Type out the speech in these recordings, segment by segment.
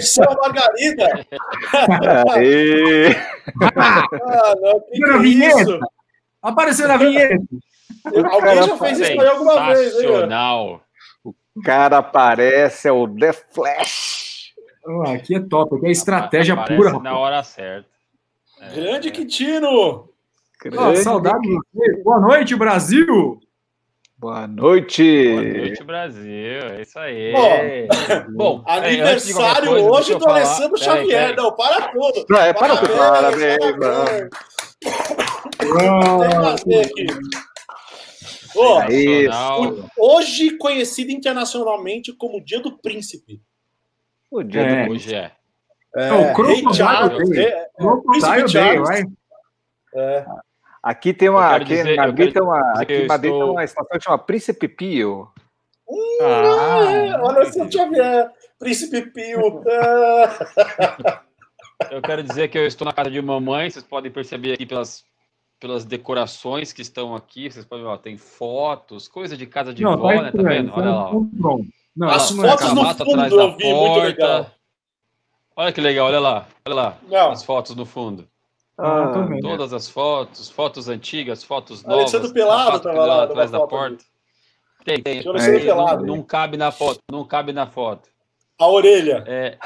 Apareceu a Margarida. Aê. Ah, não, que que é vinheta. Apareceu na vinheta. Alguém já fez isso aí alguma vez, hein? O cara aparece, é o The Flash. Ah, aqui é top, aqui é estratégia Aparece pura. na hora certa. É, Grande Quintino. Grande. saudade de você. Boa noite, Brasil. Boa noite. Boa noite, Brasil. É isso aí. Ó, Bom, é, Aniversário hoje do falar- Alessandro Xavier. peraí. Não, para tudo. Não, é, para tudo. Parabéns, parabéns. Tem que fazer aqui. Sensacional. hoje conhecido internacionalmente como Dia do Príncipe. O dia É. do Hoje é. É, o Crocodile Rei Charles, Day. é, é, Príncipe Day, Charles. vai. É. Aqui tem uma. Aqui dizer- Madrid tem uma. Aqui Madrid tem estou- uma estação que chama Príncipe Pio. É, Ah, olha o Xavier, Príncipe Pio. É. Eu quero dizer que eu estou na casa de mamãe, vocês podem perceber aqui pelas, pelas decorações que estão aqui, vocês podem ver, ó, tem fotos, coisa de casa de Não, vó, tá né? Tá vendo? Olha lá. ó. Não, As fotos no fundo eu vi, muito legal. porta. Olha que legal, olha lá, olha lá, Não, as fotos no fundo. Ah, Ah. Todas as fotos, fotos antigas, fotos novas. Alexandre Pelado sapato tava pendurado lá atrás da foto porta. Tem, tem. Alexandre Não- Pelado. Não, cabe na foto, não cabe na foto. a orelha. É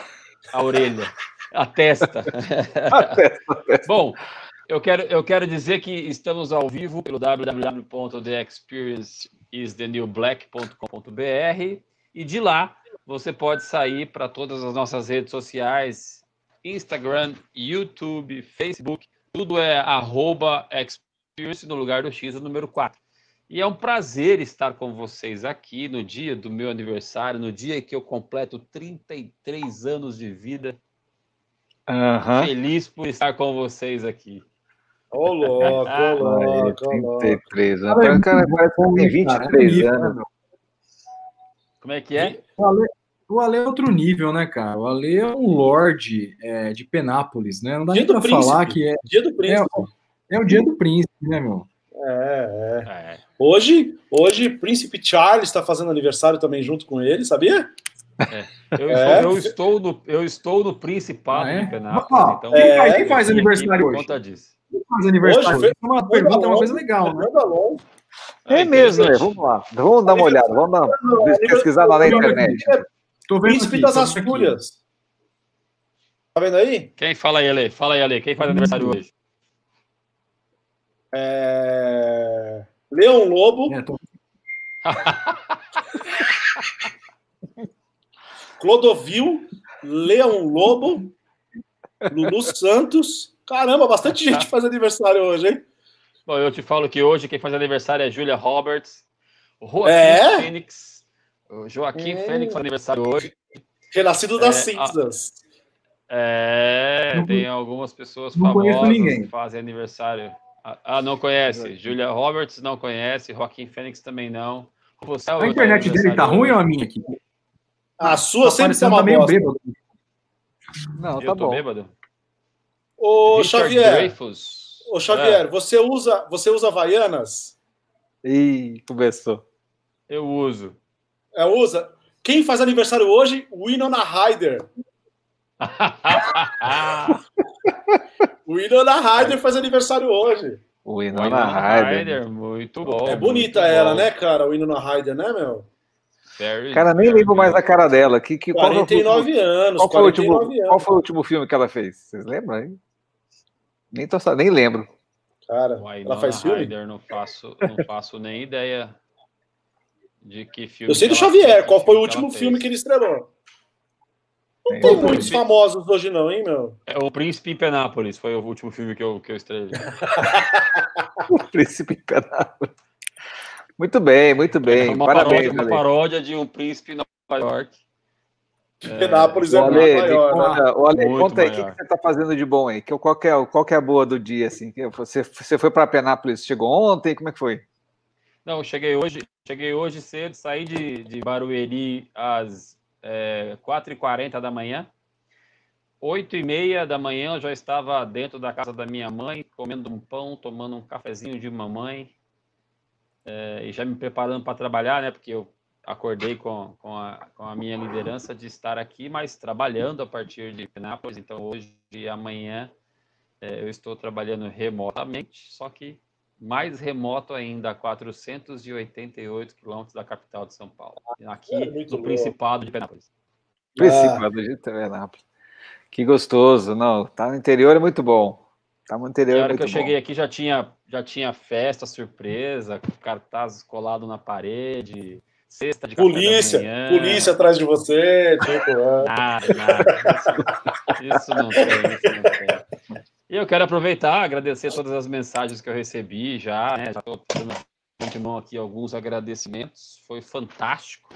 a orelha, a testa. Bom, eu quero, eu quero dizer que estamos ao vivo pelo www.theexperienceisthenewblack.com.br e de lá você pode sair para todas as nossas redes sociais, Instagram, YouTube, Facebook, tudo é arroba experience no lugar do X, o número 4. E é um prazer estar com vocês aqui no dia do meu aniversário, no dia que eu completo 33 anos de vida. Aham. Feliz por estar com vocês aqui. Ô, louco, ô, louco, ô, louco. 33 anos. Cara, é cara cara? 23 É nível, né, anos. Como é que é? O Ale, é outro nível, né, cara? O Ale é um lord é, de Penápolis, né? Não dá Dia nem do pra príncipe. falar que é, Dia do príncipe. é o dia do príncipe, né, meu? É, é. É. Hoje, hoje, Príncipe Charles está fazendo aniversário também junto com ele, sabia? Eu, É. eu estou no, eu estou no Principado Ah, é? de Penápolis, então quem É, faz, quem faz aniversário hoje? conta disso. Quem faz aniversário Hoje hoje? foi- é uma pergunta, uma coisa legal, né? É mesmo, né? Vamos lá. Vamos dar uma olhada. Vamos dar, Não, pesquisar lá na internet. Tô vendo Príncipe aqui, das aqui. Astúrias. Tá vendo aí? Quem fala aí, Ale? Fala aí, Ale. Quem faz aniversário hoje? É... Leão Lobo, É, tô- Clodovil, Leão Lobo, Lulu Santos. Caramba, bastante gente faz aniversário hoje, hein? Bom, eu te falo que hoje quem faz aniversário é Julia Roberts, o Joaquim É? Fênix. O Joaquim Hum. Fênix aniversário hoje. Renascido das É, cinzas. É, Não tem algumas pessoas não conheço famosas ninguém. que fazem aniversário. Ah, Ah, não conhece. Julia Roberts não conhece. Joaquim Fênix também não. Você é A internet dele tá ruim ou a minha aqui? A sua sempre tá uma tá meio bosta. bêbado. Não, Eu tá tô bom. bêbado? Ô, Richard Xavier, Dreyfuss. ô, Xavier, você usa, você usa Havaianas? Ih, começou. É, eu uso. É, usa. Quem faz aniversário hoje? Winona Ryder. Winona Ryder faz aniversário hoje. O Winona Ryder. Muito bom. é bonita ela, bom. né, cara? Winona Ryder, né, meu? Very- Cara, nem lembro mais da cara dela. Que, que, qual, foi o último- 49 anos, qual, foi o último, 49 anos. qual foi o último filme que ela fez? Vocês lembram aí? Nem, tô, nem lembro. Cara, Winona ela faz filme? Ryder, não faço, não faço nem ideia de que filme. Eu sei do Xavier, fez, qual foi o último fez. filme que ele estrelou? Não Nem tem muitos famosos hoje não, hein, meu? É o Príncipe em Penápolis, foi o último filme que eu, que eu estrelei. O Príncipe Penápolis. Muito bem, muito É bem. uma, Parabéns, paródia, uma paródia de um príncipe em Nova York. Penápolis é O muito Ale, me maior, né? conta, o Ale, Muito conta aí, o que, que você está fazendo de bom aí? Que- Qual, que é, qual que é a boa do dia? Assim? Você, você foi para Penápolis, chegou ontem? Como é que foi? Não, cheguei hoje, cheguei hoje cedo, saí de, de Barueri às é, 4h40 da manhã. 8h30 da manhã eu já estava dentro da casa da minha mãe, comendo um pão, tomando um cafezinho de mamãe, é, e já me preparando para trabalhar, né? Porque eu acordei com, com, a, com a minha liderança de estar aqui, mas trabalhando a partir de Penápolis. Então, hoje e amanhã é, eu estou trabalhando remotamente, só que mais remoto ainda, a 488 quilômetros da capital de São Paulo, aqui É, no louco. Principado de Penápolis. Principado de Penápolis. Que gostoso. Não, tá no interior é muito bom. Tá no interior a é hora muito que eu bom. cheguei aqui já tinha, já tinha festa surpresa, cartazes colados na parede, cesta de café Polícia, da manhã. polícia atrás de você, tipo, é. Nada, nada. Isso, isso não tem, isso não tem. E eu quero aproveitar, agradecer todas as mensagens que eu recebi já, né? Já estou antemão aqui alguns agradecimentos. Foi fantástico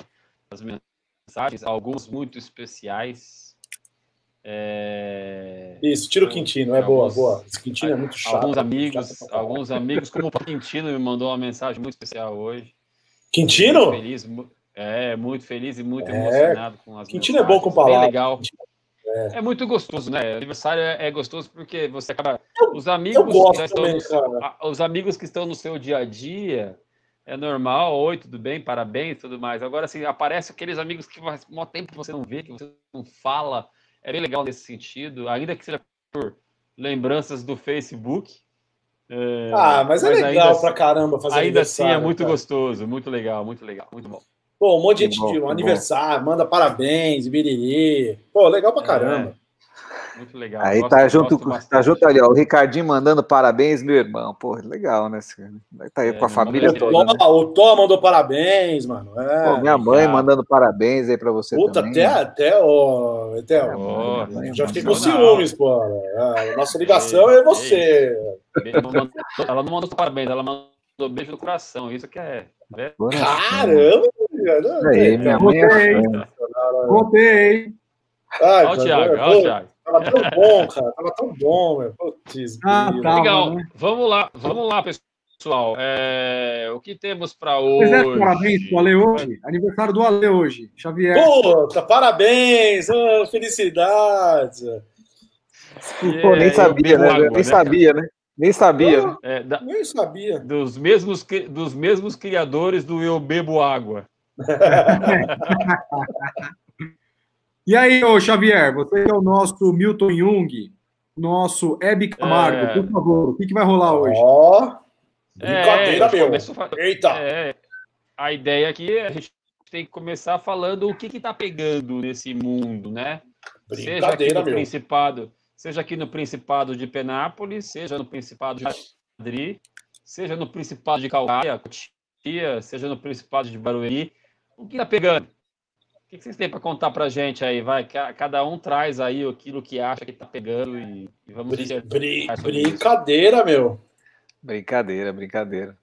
as mensagens, alguns muito especiais. É, Isso, tira o Quintino, é boa, Alguns- boa. Esse Quintino é muito chato. Alguns chato amigos, caralho. alguns amigos, como o Quintino me mandou uma mensagem muito especial hoje. Muito Quintino? feliz, mu- é, muito feliz e muito É, emocionado com as Quintino é bom com mensagens. Bem palavras. legal. É. muito gostoso, né? Aniversário é, é gostoso porque você acaba. Os amigos, que também, no, cara. a- os amigos que estão no seu dia a dia, é normal, oi, tudo bem, parabéns, tudo mais. Agora, assim, aparece aqueles amigos que faz mó tempo que você não vê, que você não fala. É bem legal nesse sentido, ainda que seja por lembranças do Facebook. É, Ah, mas é legal assim- pra caramba fazer Ainda assim é muito cara. gostoso, muito legal, muito legal, muito bom. Pô, um monte de gente bom, de que bom. aniversário, manda parabéns, biriri. Pô, legal pra caramba. Muito legal. Aí gosto- tá junto, tá junto ali, ó. O Ricardinho mandando parabéns, meu irmão. Pô, legal, né? Tá aí É, com a família é O toda. né? O Tó mandou parabéns, mano. É. Pô, minha mãe obrigado. mandando parabéns aí pra você Puta, também. até, até, ó, até, ó, já mãe fiquei com ciúmes, pô. É, a nossa ligação é você. Ela não mandou- ela não mandou parabéns, ela mandou beijo no coração. Isso que é. Caramba, cara. Aí, minha mãe é. Voltei. Ai, Olha o Thiago, olha o Thiago. Tava tão bom, cara. Tava tão bom, meu. Putz, Ah, tá. Legal, né? vamos lá, vamos lá, pessoal. É, o que temos para Pois é, hoje? parabéns pro Ale hoje. Aniversário do Ale hoje. Xavier. Puta, parabéns! ô, felicidades! Pô, nem sabia, né? água, Nem né, sabia, né? Nem sabia. né? É, da- Nem sabia. dos, mesmos, dos mesmos criadores do Eu Bebo Água. E aí, ô Xavier, você é o nosso Milton Jung, nosso Hebe Camargo, É. por favor, o que, que vai rolar hoje? Ó, brincadeira, É, meu. fa- Eita! É, a ideia aqui é a gente tem que começar falando o que está pegando nesse mundo, né? Seja aqui Brincadeira, no meu. Principado, seja aqui no Principado de Penápolis, seja no Principado de Madrid, seja no Principado de Calcaia, Cotia, seja no Principado de Barueri. O que está pegando? O que vocês têm para contar para gente aí? Vai, Ca- cada um traz aí aquilo que acha que está pegando e, e vamos Bri- dizer. isso. brincadeira, meu. Brincadeira, brincadeira.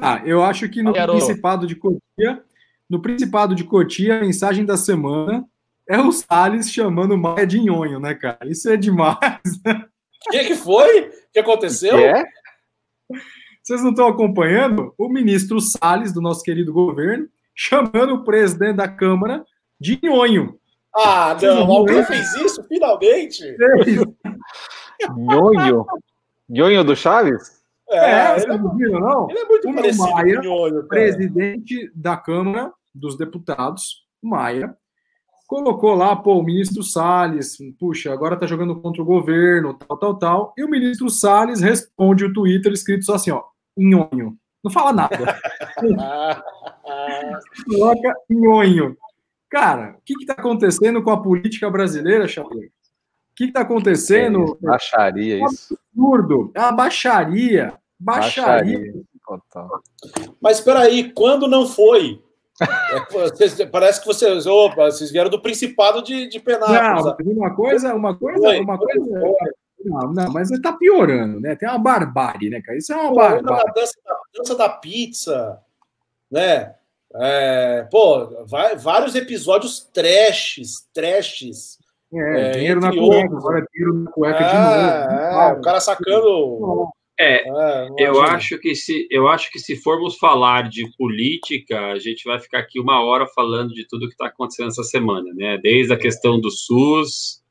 Ah, eu acho que no Garoto. Principado de Cotia, no Principado de Cotia, a mensagem da semana é o Salles chamando Maia de nhonho, né, cara? Isso é demais. O que, que foi? O que aconteceu? É? Vocês não estão acompanhando? O ministro Salles, do nosso querido governo, chamando o presidente da Câmara de nhonho. Ah, Vocês não, não alguém viram? fez isso, finalmente? Nhonho? Nhonho do Chaves? É, É, é, não viu, não? ele é muito O parecido Maia, com o Nhonho, presidente da Câmara dos Deputados, Maia, colocou lá, pô, o ministro Salles, puxa, agora tá jogando contra o governo, tal, tal, tal, e o ministro Salles responde o Twitter escrito só assim, ó, nhonho. Não fala nada. Coloca nhonho. Cara, o que que tá acontecendo com a política brasileira, Chapéu? O que que tá acontecendo? Baixaria isso. Absurdo. É uma baixaria. Baixaria. Total. Mas espera aí, quando não foi? É parece que vocês, opa, vocês vieram do Principado de, de Penápolis. Não, uma coisa, uma coisa, Foi, uma coisa. foi. Não, não, mas tá piorando, né? Tem uma barbárie, né, cara? Isso é uma Pô, barbárie. da dança, da dança da pizza, né? É, pô, vai- vários episódios trashes, trashes. É, é, dinheiro na cueca, agora é dinheiro na cueca de É, novo. é, o cara sacando. É, é, Eu imagina. acho que se eu acho que se formos falar de política, a gente vai ficar aqui uma hora falando de tudo que está acontecendo essa semana, né? Desde a questão do SUS,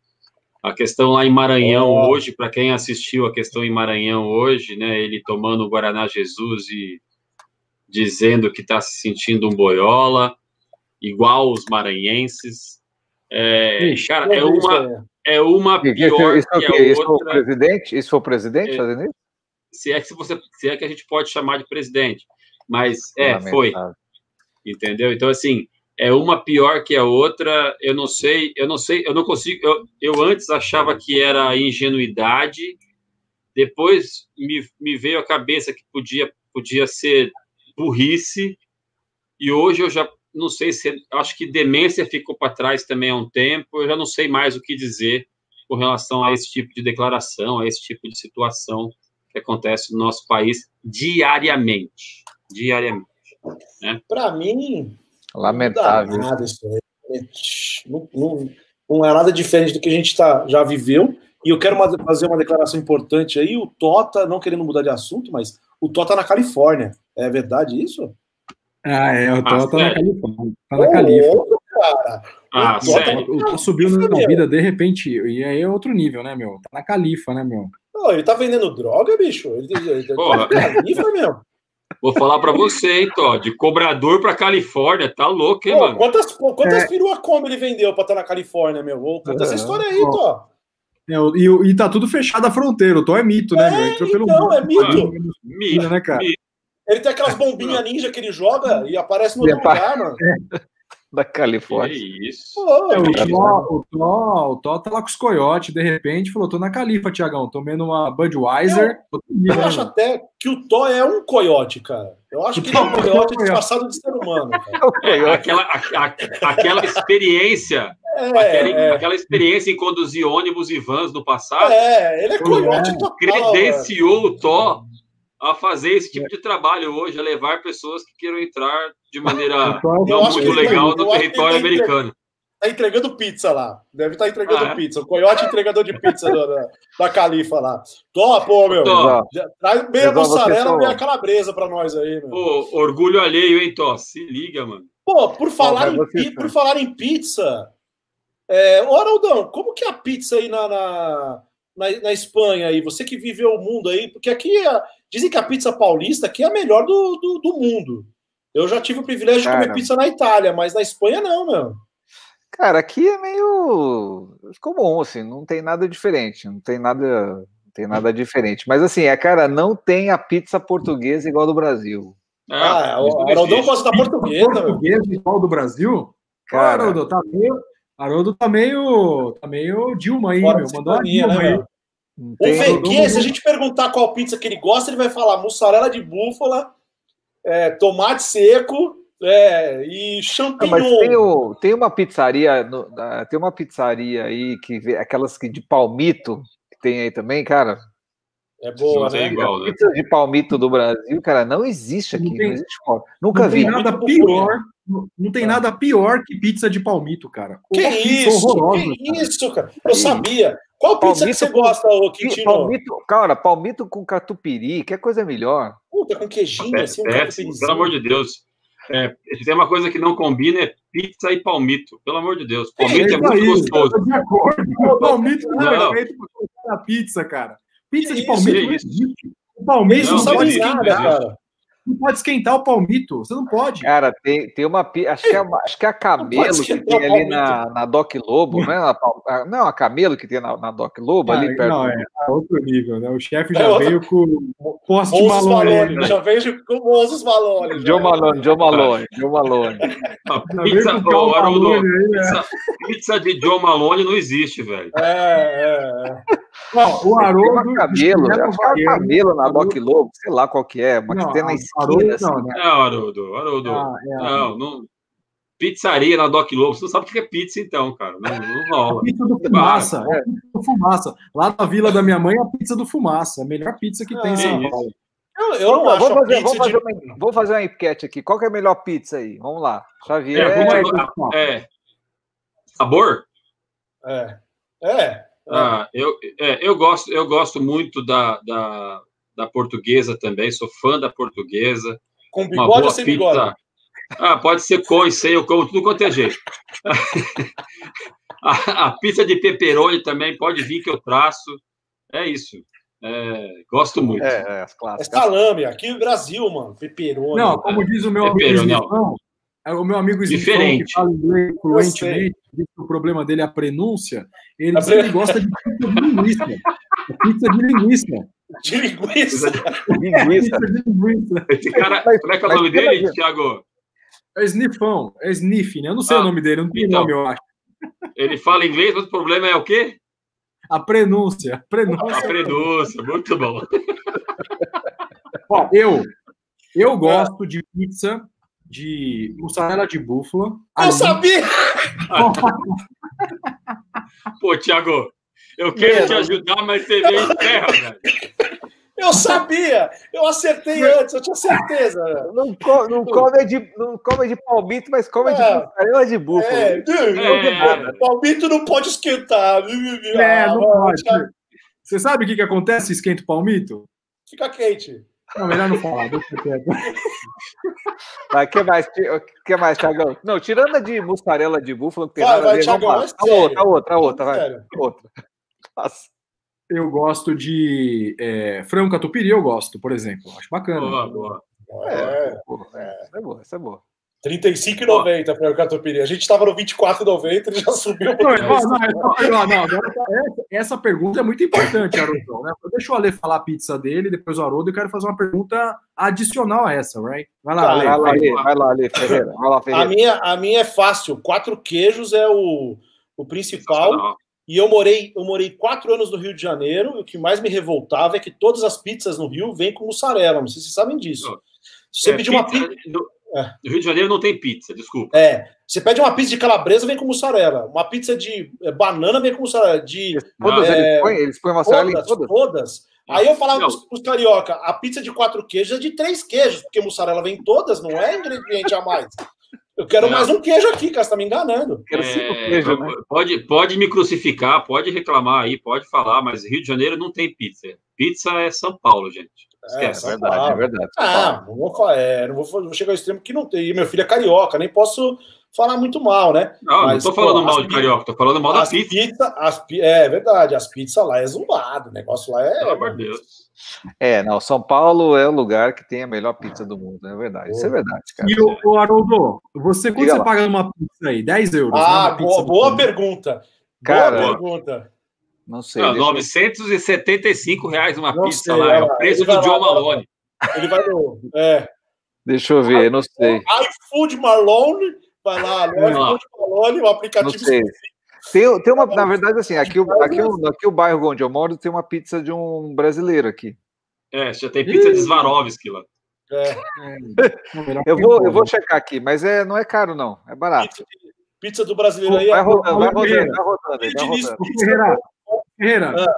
a questão lá em Maranhão Ó. hoje, para quem assistiu a questão em Maranhão hoje, né? Ele tomando o Guaraná Jesus e dizendo que está se sentindo um boiola, igual os maranhenses. É, Ixi, cara, é Isso uma aí. é uma pior isso, que isso, a isso foi o outra presidente? Isso foi o presidente É. fazendo isso? se é que você se é que a gente pode chamar de presidente, mas é foi, entendeu? Então assim é uma pior que a outra. Eu não sei, eu não sei, eu não consigo. Eu, eu antes achava que era ingenuidade, depois me, me veio à cabeça que podia podia ser burrice e hoje eu já não sei se acho que demência ficou para trás também há um tempo. Eu já não sei mais o que dizer com relação a esse tipo de declaração, a esse tipo de situação que acontece no nosso país diariamente. Diariamente. Pra mim, Lamentável. Não nada isso. Não, não- não é nada diferente do que a gente tá, já viveu. E eu quero uma- fazer uma declaração importante aí. O Tota, não querendo mudar de assunto, mas o Tota na Califórnia. É verdade isso? Ah, é, o Ah, tá na? Califórnia. Tá na louco, cara. Ah, O Tota- sério? O Tó subiu na vida de repente, e aí é outro nível, né, meu? Tá na Califa, né, meu? Não, ele tá vendendo droga, bicho? Ele, ele tá Porra. na Califa, meu. Vou falar para você, hein, Tó, de cobrador para Califórnia, tá louco, hein, Pô, mano? quantas quantas É. perua come ele vendeu pra estar na Califórnia, meu? Ô, Conta essa É. história aí, Ó, Tó. É, e, e tá tudo fechado a fronteira. O Tó é mito, né, meu? Entrou pelo então, é mito. Mito, né, cara? Ele tem aquelas bombinhas ninja que ele joga e aparece no E outro apa- lugar, mano. Da que Califórnia. isso. Pô, É, o. Tó, o, Tó, o Tó tá lá com os coiotes, de repente, falou: tô na Califa, Tiagão, tomando uma Budweiser. Outro nível, Eu né, acho até que o Thor é um coiote, cara. Eu acho que ele é um coiote disfarçado de ser humano, cara. É, aquela, a- a- aquela experiência, É, aquela, é, aquela experiência em conduzir ônibus e vans no passado, é, ele é coiote total. credenciou o Tó a fazer esse tipo de trabalho hoje, a levar pessoas que queiram entrar de maneira O Tó- Eu não muito tá- legal no território tá americano. Tá entregando pizza lá. Deve estar entregando Ah, é? pizza. O coiote entregador de pizza da, da, da Califa lá. Thor, pô, meu. Tó. Traz meia a mussarela, meia calabresa pra nós aí, meu. Pô, orgulho alheio, hein, Tó? Se liga, mano. Pô, por falar, vai em, pi- por falar em pizza, é, ô Araldão, como que é a pizza aí na, na, na, na Espanha aí? Você que viveu o mundo aí, porque aqui a- dizem que a pizza paulista aqui é a melhor do, do, do mundo. Eu já tive o privilégio de comer Cara. pizza na Itália, mas na Espanha não, meu. Cara, aqui é meio comum, assim, não tem nada diferente, não tem nada, não tem nada diferente. Mas assim, é, cara, não tem a pizza portuguesa igual do Brasil. Ah, isso o não Araldão gosta da portuguesa, meu. Português igual do Brasil? Cara, Haroldo, tá meio. Haroldo tá meio. Tá meio Dilma aí, Fora meu. de Mandou uma sintonia, Dilma né, aí. Não O VQ, se a gente perguntar qual pizza que ele gosta, ele vai falar mussarela de búfala, é, tomate seco é, e Não, champignon. mas tem, o- tem uma pizzaria, no- tem uma pizzaria aí que vê- aquelas que de palmito que tem aí também, cara. É boa, Não é né? igual, né? Pizza de palmito do Brasil, cara, não existe aqui, Não não, tem- existe fora. Nunca Não vi. tem nada pior. Não, não tem Tá. nada pior que pizza de palmito, cara. Que Pô, isso? horrorosa, que cara. isso, cara? Eu sabia. Qual pizza que Palmito você com- gosta, ô Quintino? Palmito, cara, palmito com catupiry, que é coisa melhor. Puta, com queijinho, É assim, um catupiryzinho. pelo amor de Deus. É, se tem uma coisa que não combina é pizza e palmito. Pelo amor de Deus. Palmito é, isso muito gostoso. tô de acordo. O palmito não é feito na pizza, cara. Pizza Que de isso, palmito que não isso? existe. O palmito Não, não, sabe mas- nada, cara. Não pode esquentar o palmito. Você não pode. Cara, tem, tem uma. Acho que, é, acho que é a Camelo que tem o ali na, na Doc Lobo, não é? Na, não, a Camelo que tem na, na Doc Lobo, ali Ah, perto. não, do- é outro nível, né? O chefe já É outra- veio com o poste Malone. Malone, né? já vejo com Moses Malone. já. Joe Malone, Joe Malone, Joe Malone. A Já veio pizza, o Malone aí, né? pizza, pizza de John Malone não existe, velho. É, é, é. Ó, o Tem uma Haroldo. Acho que é Havaiana. Camelo na Doc Lobo, sei lá qual que é, uma Não, que tem na esquina, Haroldo assim. não, né? Não, Haroldo, Haroldo. Ah, é, Não, não. Pizzaria na Doc Lobo. Você não sabe o que é pizza, então, cara. Não, não rola. Pizza do Fumaça. é a pizza do Fumaça. Lá na vila da minha mãe é a pizza do Fumaça. A melhor pizza que tem em Ah, São isso. Paulo. Eu, eu não vamos a fazer, vamos, fazer de... uma, vamos fazer uma enquete aqui. Qual que é a melhor pizza aí? Vamos lá. Xavier. É, pessoal. É. Sabor? É, é. Ah, eu, é, eu, gosto, eu gosto muito da, da, da portuguesa também. Sou fã da portuguesa. Com Uma bigode boa ou sem pizza. bigode? Ah, pode ser com e sem, eu como tudo quanto é jeito. a, a pizza de pepperoni também pode vir que eu traço. É isso. É, gosto muito. É, é, as É clássicas. salame, aqui no Brasil, mano. Peperoni. Não, como diz o meu amigo não. É o meu amigo Snifão que Diferente. fala inglês fluentemente, diz que o problema dele é a prenúncia, ele A diz que ele pre- gosta de pizza de linguiça. Pizza de linguiça. De linguiça. Linguiça. Pizza de linguiça. Esse cara, Mas- como é que é o nome dele, Thiago? É Snifão, é Sniff, né? Eu não sei Ah, o nome dele, não tem então. nome, eu acho. Ele fala inglês, mas o problema é o quê? A prenúncia. A prenúncia. prenúncia. Muito bom. Ó, eu, eu gosto de pizza de mussarela de búfala. Eu ali. sabia! Pô, Thiago, eu quero te ajudar, mas você veio em terra, velho. Eu sabia! Eu acertei antes, eu tinha certeza. Não, co- não come de, não come de palmito, mas come de É. mussarela de búfalo. É, É. palmito não pode esquentar. É, Ah, não mano, pode. Você sabe o que, que acontece se esquenta o palmito? Fica quente. Não, melhor não falar, deixa quieto. Mas que mais, que mais, Thiagão? Não, tirando a de mussarela de búfalo, não tem Vai, nada vai, a ver. Thiagão, vamos lá. outra, a outra, a outra, vai. Sério. Outra. Nossa. Eu gosto de é, frango catupiry, eu gosto, por exemplo. Acho bacana. Boa, boa. É, Pô, essa é boa, essa é boa. 35,90 para o catupiry. A gente estava no 24,90, ele já subiu. Não, não, não, não, não, agora tá- essa, essa pergunta é muito importante, Haroldo. Né? Deixa o Ale falar a pizza dele, depois o Haroldo, eu quero fazer uma pergunta adicional a essa, right? Vai lá, Tá, Ale. Vai lá. Ale, vai lá, Ale Ferreira. Vai lá, A Ferreira. minha, a minha é fácil. Quatro queijos é o, o principal. E eu morei, eu morei quatro anos no Rio de Janeiro. E o que mais me revoltava é que todas as pizzas no Rio vêm com mussarela. Não sei se vocês sabem disso. Se você É, pedir uma pizza- pizza. No, É. no Rio de Janeiro não tem pizza, desculpa. É, você pede uma pizza de calabresa, vem com mussarela. Uma pizza de é, banana vem com mussarela. De Todas é, eles põem, eles põem mussarela em todas, todas. todas. Aí eu falava pros, pros carioca, a pizza de quatro queijos é de três queijos, porque mussarela vem em todas, não é ingrediente a mais. Eu quero Não. mais um queijo aqui, cara, você tá me enganando. Quero cinco É, queijos, né? pode, pode me crucificar, pode reclamar aí, pode falar, mas Rio de Janeiro não tem pizza. Pizza é São Paulo, gente. É Esquece. São verdade, Paulo. é verdade. Ah, não vou, falar, é, não vou, não vou chegar ao extremo que não tem. E meu filho é carioca, nem posso falar muito mal, né? Não, Mas, não tô falando pô, mal de carioca, tô falando mal da As pizza. pizza, as, é verdade, as pizzas lá é zoado, o negócio lá é. Pelo amor de Deus. É, não, São Paulo é o lugar que tem a melhor pizza do mundo, é verdade. Isso é verdade, cara. E o, o Haroldo, você, quando Diga você lá. paga numa pizza aí? 10 euros. né, Ah, uma pizza boa, boa pergunta. Cara, boa pergunta. Não sei. Não, deixa eu- 975 reais uma Não pizza sei, lá, é o preço vai do John vai. Malone. Ele vai no. É. Deixa eu ver, não sei. iFood Malone, vai lá, iFood Malone, o Não aplicativo. sei. Tem, tem uma, na verdade, assim, aqui, o- aqui, o- aqui o bairro onde eu moro tem uma pizza de um brasileiro aqui. É, já tem pizza de Swarovski lá. É, Não, Eu vou, eu vou né? checar aqui, mas é, não é caro, não. É barato. pizza, pizza do brasileiro aí Vai é. rodando, vai rodando, vai rodando, vai Diniz, rodando. Ô, Ferreira, Ferreira, Ah.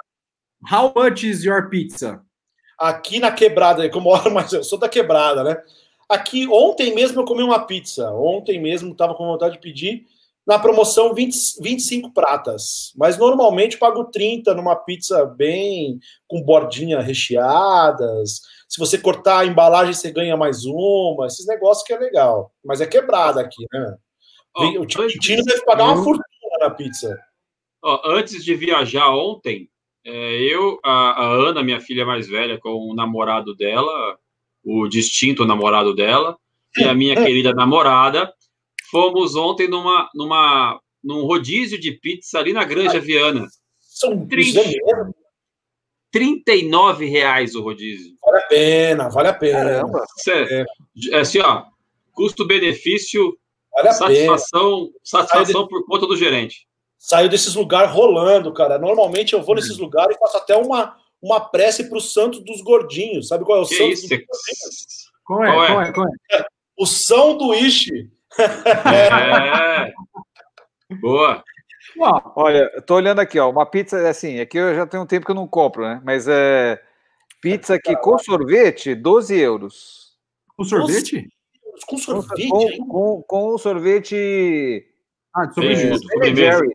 how much is your pizza? Aqui na quebrada, que eu moro, mas eu sou da quebrada, né? Aqui, ontem mesmo eu comi uma pizza. Ontem mesmo estava com vontade de pedir. Na promoção, 20, 25 pratas. Mas normalmente pago 30 numa pizza bem com bordinha recheadas. Se você cortar a embalagem, você ganha mais uma. Esses negócios que é legal. Mas é quebrada aqui, né? Ó, o Tino deve pagar uma fortuna na pizza. Ó, antes de viajar ontem, é, eu, a, a, Ana, minha filha mais velha, com o namorado dela, o distinto namorado dela, e a minha querida namorada, fomos ontem numa, numa, num rodízio de pizza ali na Granja Viana. São 30, 39 reais o rodízio. Vale a pena, vale a pena. Caramba. É, é assim, ó, custo-benefício, vale satisfação, satisfação por conta do gerente saiu desses lugares rolando, cara. Normalmente eu vou nesses uhum. lugares e faço até uma, uma prece para o santo dos gordinhos. Sabe qual é o que santo isso? dos gordinhos? Qual é? Qual é? Qual é? Qual é? O São do Ishi. É. Boa. Olha, eu tô olhando aqui, ó, uma pizza, assim, aqui eu já tenho um tempo que eu não compro, né? Mas é pizza aqui com sorvete, 12 euros. Com sorvete? Com sorvete? Com, com, com sorvete... Ah, de sorvete.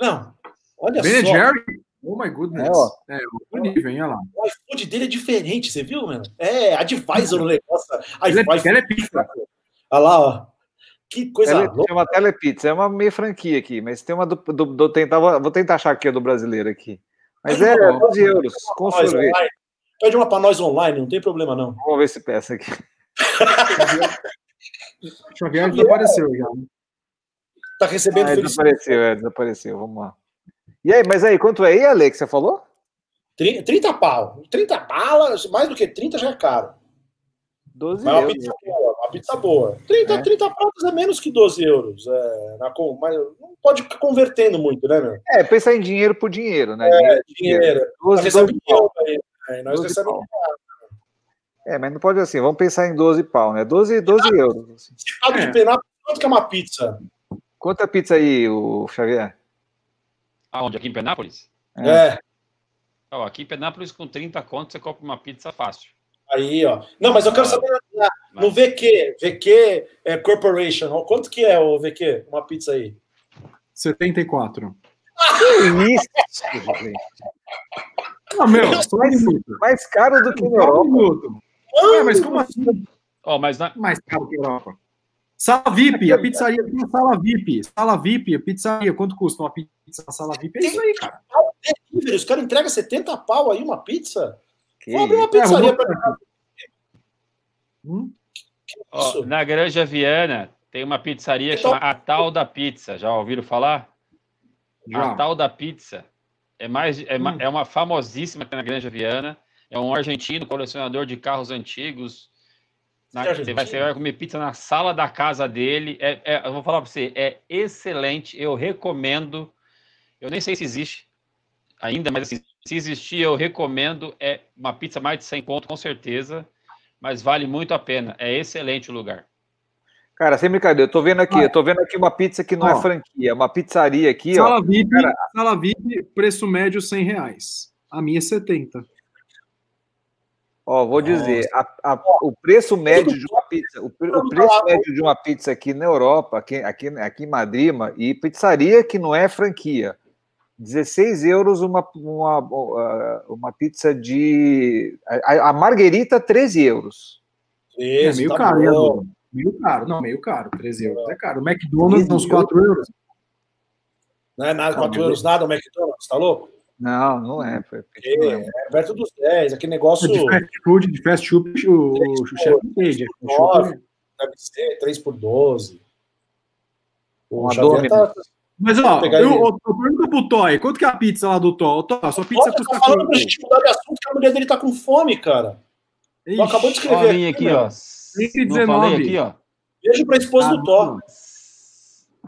Não, olha ben só. Jerry? Oh my goodness. É, ó. é outro nível, hein? Olha lá. O iFood dele é diferente, você viu, mano? É, advisor no negócio. Ele é, ele é pizza. Olha lá, ó. Que coisa Tele, louca. Chama Telepizza, é uma meia franquia aqui, mas tem uma do, do, do tentar, vou tentar achar aqui a do brasileiro aqui. Mas é 12 euros, com sorvete. Online. Pede uma para nós online, não tem problema não. Vamos ver se peça aqui. Xavier desapareceu já. Tá recebendo ah, Desapareceu, é, desapareceu. Vamos lá. E aí, mas aí, quanto é aí, Ale, que você falou? 30, 30 pau. 30 balas, mais do que 30 já é caro. 12 mas euros. Uma pizza boa, uma pizza boa. 30, é. 30 pratos é menos que 12 euros. É, na, mas não pode ficar convertendo muito, né, meu? É, pensar em dinheiro por dinheiro, né? É, dinheiro. dinheiro. 12, nós 12 pau. Aí, né? Nós recebemos É, mas não pode assim, vamos pensar em 12 pau, né? 12, 12 euros. Assim. Se paga de é. penar, quanto que é uma pizza? Quanto a pizza aí, o Xavier? Aonde? Aqui em Penápolis? É. é. Ó, aqui em Penápolis, com 30 contos, você compra uma pizza fácil. Aí, ó. Não, mas eu quero saber na, no VQ, VQ é, Corporation, quanto que é o VQ? Uma pizza aí? 74. Que isso, Ah, meu, mais, mais caro do que na Europa. Ué, mas como assim? Oh, mas na... Mais caro que a Europa. Sala VIP, a pizzaria tem a sala VIP. Sala VIP, a pizzaria. Quanto custa uma pizza na sala VIP? É isso aí, cara. Os caras entregam 70 pau aí uma pizza? Que... Vou abrir uma pizzaria é, para hum? Na Granja Viana tem uma pizzaria então... chamada A Tal da Pizza. Já ouviram falar? Já. A Tal da Pizza. É, mais, é, hum. é uma famosíssima na Granja Viana. É um argentino colecionador de carros antigos na, você, vai, você vai comer pizza na sala da casa dele. É, é, eu vou falar para você, é excelente. Eu recomendo. Eu nem sei se existe ainda, mas assim, se existir, eu recomendo. É uma pizza mais de 100 conto, com certeza. Mas vale muito a pena. É excelente o lugar. Cara, sem brincadeira, eu tô vendo aqui, ah. eu tô vendo aqui uma pizza que não é franquia, é uma pizzaria aqui, sala ó. VIP, cara... Sala VIP, preço médio 100 reais. A minha é 70. Ó, vou dizer, a, a, o preço médio de uma pizza, o, o, preço médio de uma pizza aqui na Europa, aqui, aqui, aqui em Madrid, e pizzaria que não é franquia, 16 euros uma, uma, uma pizza de. A, a Marguerita, 13 euros. Isso, é meio tá caro, bom. Meio caro, não, meio caro, 13 euros. É caro. O McDonald's, uns 4 euros. Não é nada, 4 euros nada o McDonald's, tá louco? Não, não é. Foi, é, é perto dos 10, aquele negócio. De fast food, de fast food, o, o chefe entende. 9, deve ser 3 por 12. O Xavier tá. Mas, ó, eu, eu, eu pergunto pro Toy, quanto que é a pizza lá do Toy? Toy sua pizza Olha, custa tá falando pra gente mudar de assunto que a mulher dele tá com fome, cara. Ixi, acabou de escrever. Aqui, aqui, ó. 119. Aqui, ó. Beijo pra esposa ah, do Thor.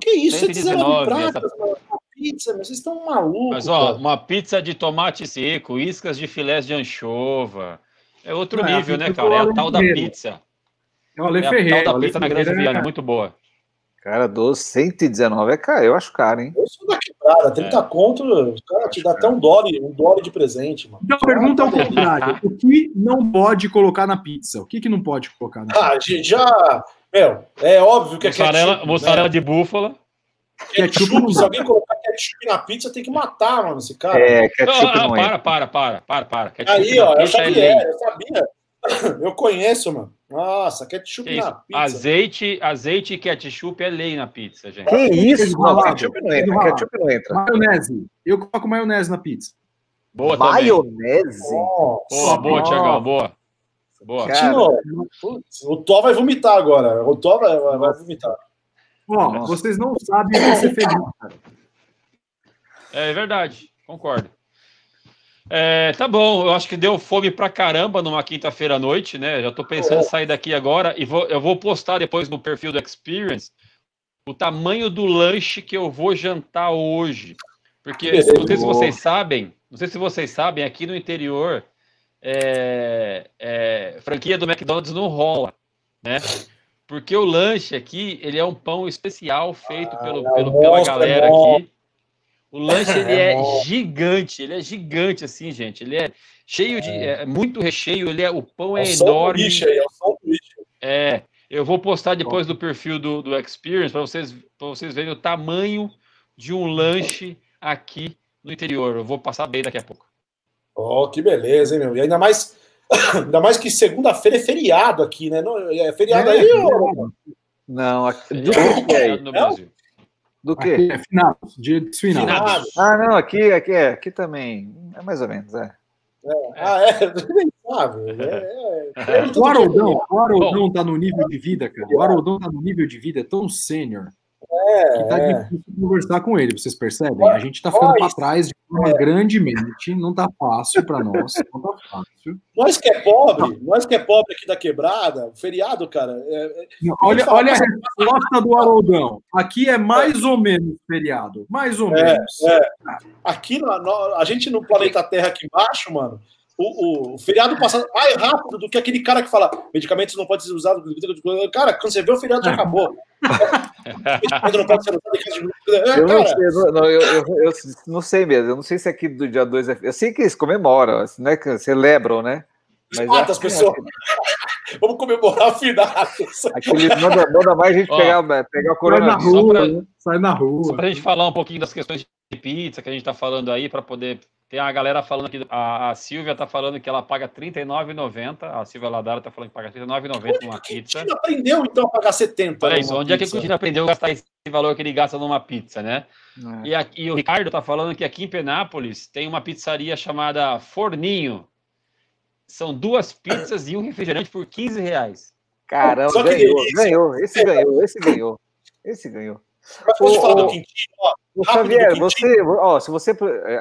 Que isso? 119, 119 pratas, essa... mano pizza, mas vocês estão malucos. Mas, ó, cara. uma pizza de tomate seco, iscas de filés de anchova. É outro é, nível, né, cara? É a tal da pizza. É o Ale é Ferreira. A tal da pizza na Grande Viana, é muito boa. Cara, 12, 119 é caro, eu acho caro, hein? Eu sou da quebrada, 30 é. conto, cara, te dá até um dólar, um dólar de presente, mano. Então, pergunta ao contrário: o que não pode colocar na pizza? O que, que não pode colocar na ah, pizza? Ah, já. Meu, é óbvio que mussarela, é ketchup, Mussarela né? de búfala. Ketchup, se alguém colocar ketchup na pizza, tem que matar, mano, esse cara. É, ketchup não, não, não para, para, para, para, para. Ketchup Aí, ó, eu sabia, é eu sabia. Eu conheço, mano. Nossa, ketchup na pizza. Azeite, azeite e ketchup é lei na pizza, gente. Que isso? Não, ketchup não entra. Ketchup não entra. Maionese. Eu coloco maionese na pizza. Boa também. Maionese? Boa, boa, Tiagão, boa. Boa. Cara, putz, o Thor vai vomitar agora. O Thor vai, vai- vai vomitar. Ó, Nossa. vocês não sabem o que é ser feliz, cara. É verdade, concordo. É, tá bom, eu acho que deu fome pra caramba numa quinta-feira à noite, né? Já tô pensando em sair daqui agora e vou, eu vou postar depois no perfil do Experience o tamanho do lanche que eu vou jantar hoje. Porque não sei se vocês sabem, não sei se vocês sabem, aqui no interior, é, é, franquia do McDonald's não rola, né? Porque o lanche aqui, ele é um pão especial feito Ah, pelo, é pelo- pela é galera aqui. O lanche ele É é gigante, ele é gigante assim, gente. Ele é cheio de é, muito recheio, ele é o pão É é enorme. aí, é. É, eu vou postar depois do perfil do, do Experience para vocês para vocês verem o tamanho de um lanche aqui no interior. Eu vou passar bem daqui a pouco. Oh, que beleza, hein, meu? E ainda mais, ainda mais que segunda-feira é feriado aqui, né? Não, é feriado aí, ô? Não, aqui- do é? no? Brasil. Do Aqui que? é finados, dia de finados. Finados. Ah, não, aqui, aqui é, aqui também. É mais ou menos, é. Ah, é? Nem sabe. É, é, é, O Haroldão, o Haroldão tá no nível de vida, cara. O Haroldão tá no nível de vida tão sênior que tá é. difícil conversar com ele, vocês percebem? A gente tá ficando pra trás de forma grandemente, não tá fácil pra nós, não tá fácil. Nós que é pobre, nós que é pobre aqui da quebrada, o feriado, cara, é, é, Olha, olha a resposta do Haroldão. Aqui é mais ou menos feriado, mais ou É, menos. é. aqui na- a gente no planeta Terra aqui embaixo, mano, o, o feriado passa mais rápido do que aquele cara que fala medicamentos não podem ser usados. Cara, quando você vê o feriado já acabou. medicamento não pode ser usado. É, Eu não, sei, eu, não, eu, eu- eu não sei mesmo. Eu não sei se aqui do dia 2 é. Eu sei que eles comemoram, assim, né? Que celebram, né? Mas mata é- as pessoas. Vamos comemorar finados. Aquele, manda, manda mais a gente Ó, pegar, pegar o Sai na coronavírus. Só rua, pra- né? sai na rua. para a gente falar um pouquinho das questões de pizza que a gente está falando aí, para poder. Tem a galera falando aqui, a, a Silvia está falando que ela paga R$ 39,90. A Silvia Ladara está falando que paga R$ 39,90 numa pizza. Quem aprendeu então a pagar 70? Olha isso, numa onde é que a pizza? Cristina aprendeu a gastar esse valor que ele gasta numa pizza, né? É. E, aqui, e o Ricardo tá falando que aqui em Penápolis tem uma pizzaria chamada Forninho. São duas pizzas e um refrigerante por 15 reais. Caramba, Só que ganhou, ganhou. Esse ganhou, esse ganhou. Esse ganhou. Mas Ô, falar ô, do Quintino, ó. Xavier, Quintino. você, ó, se você. é,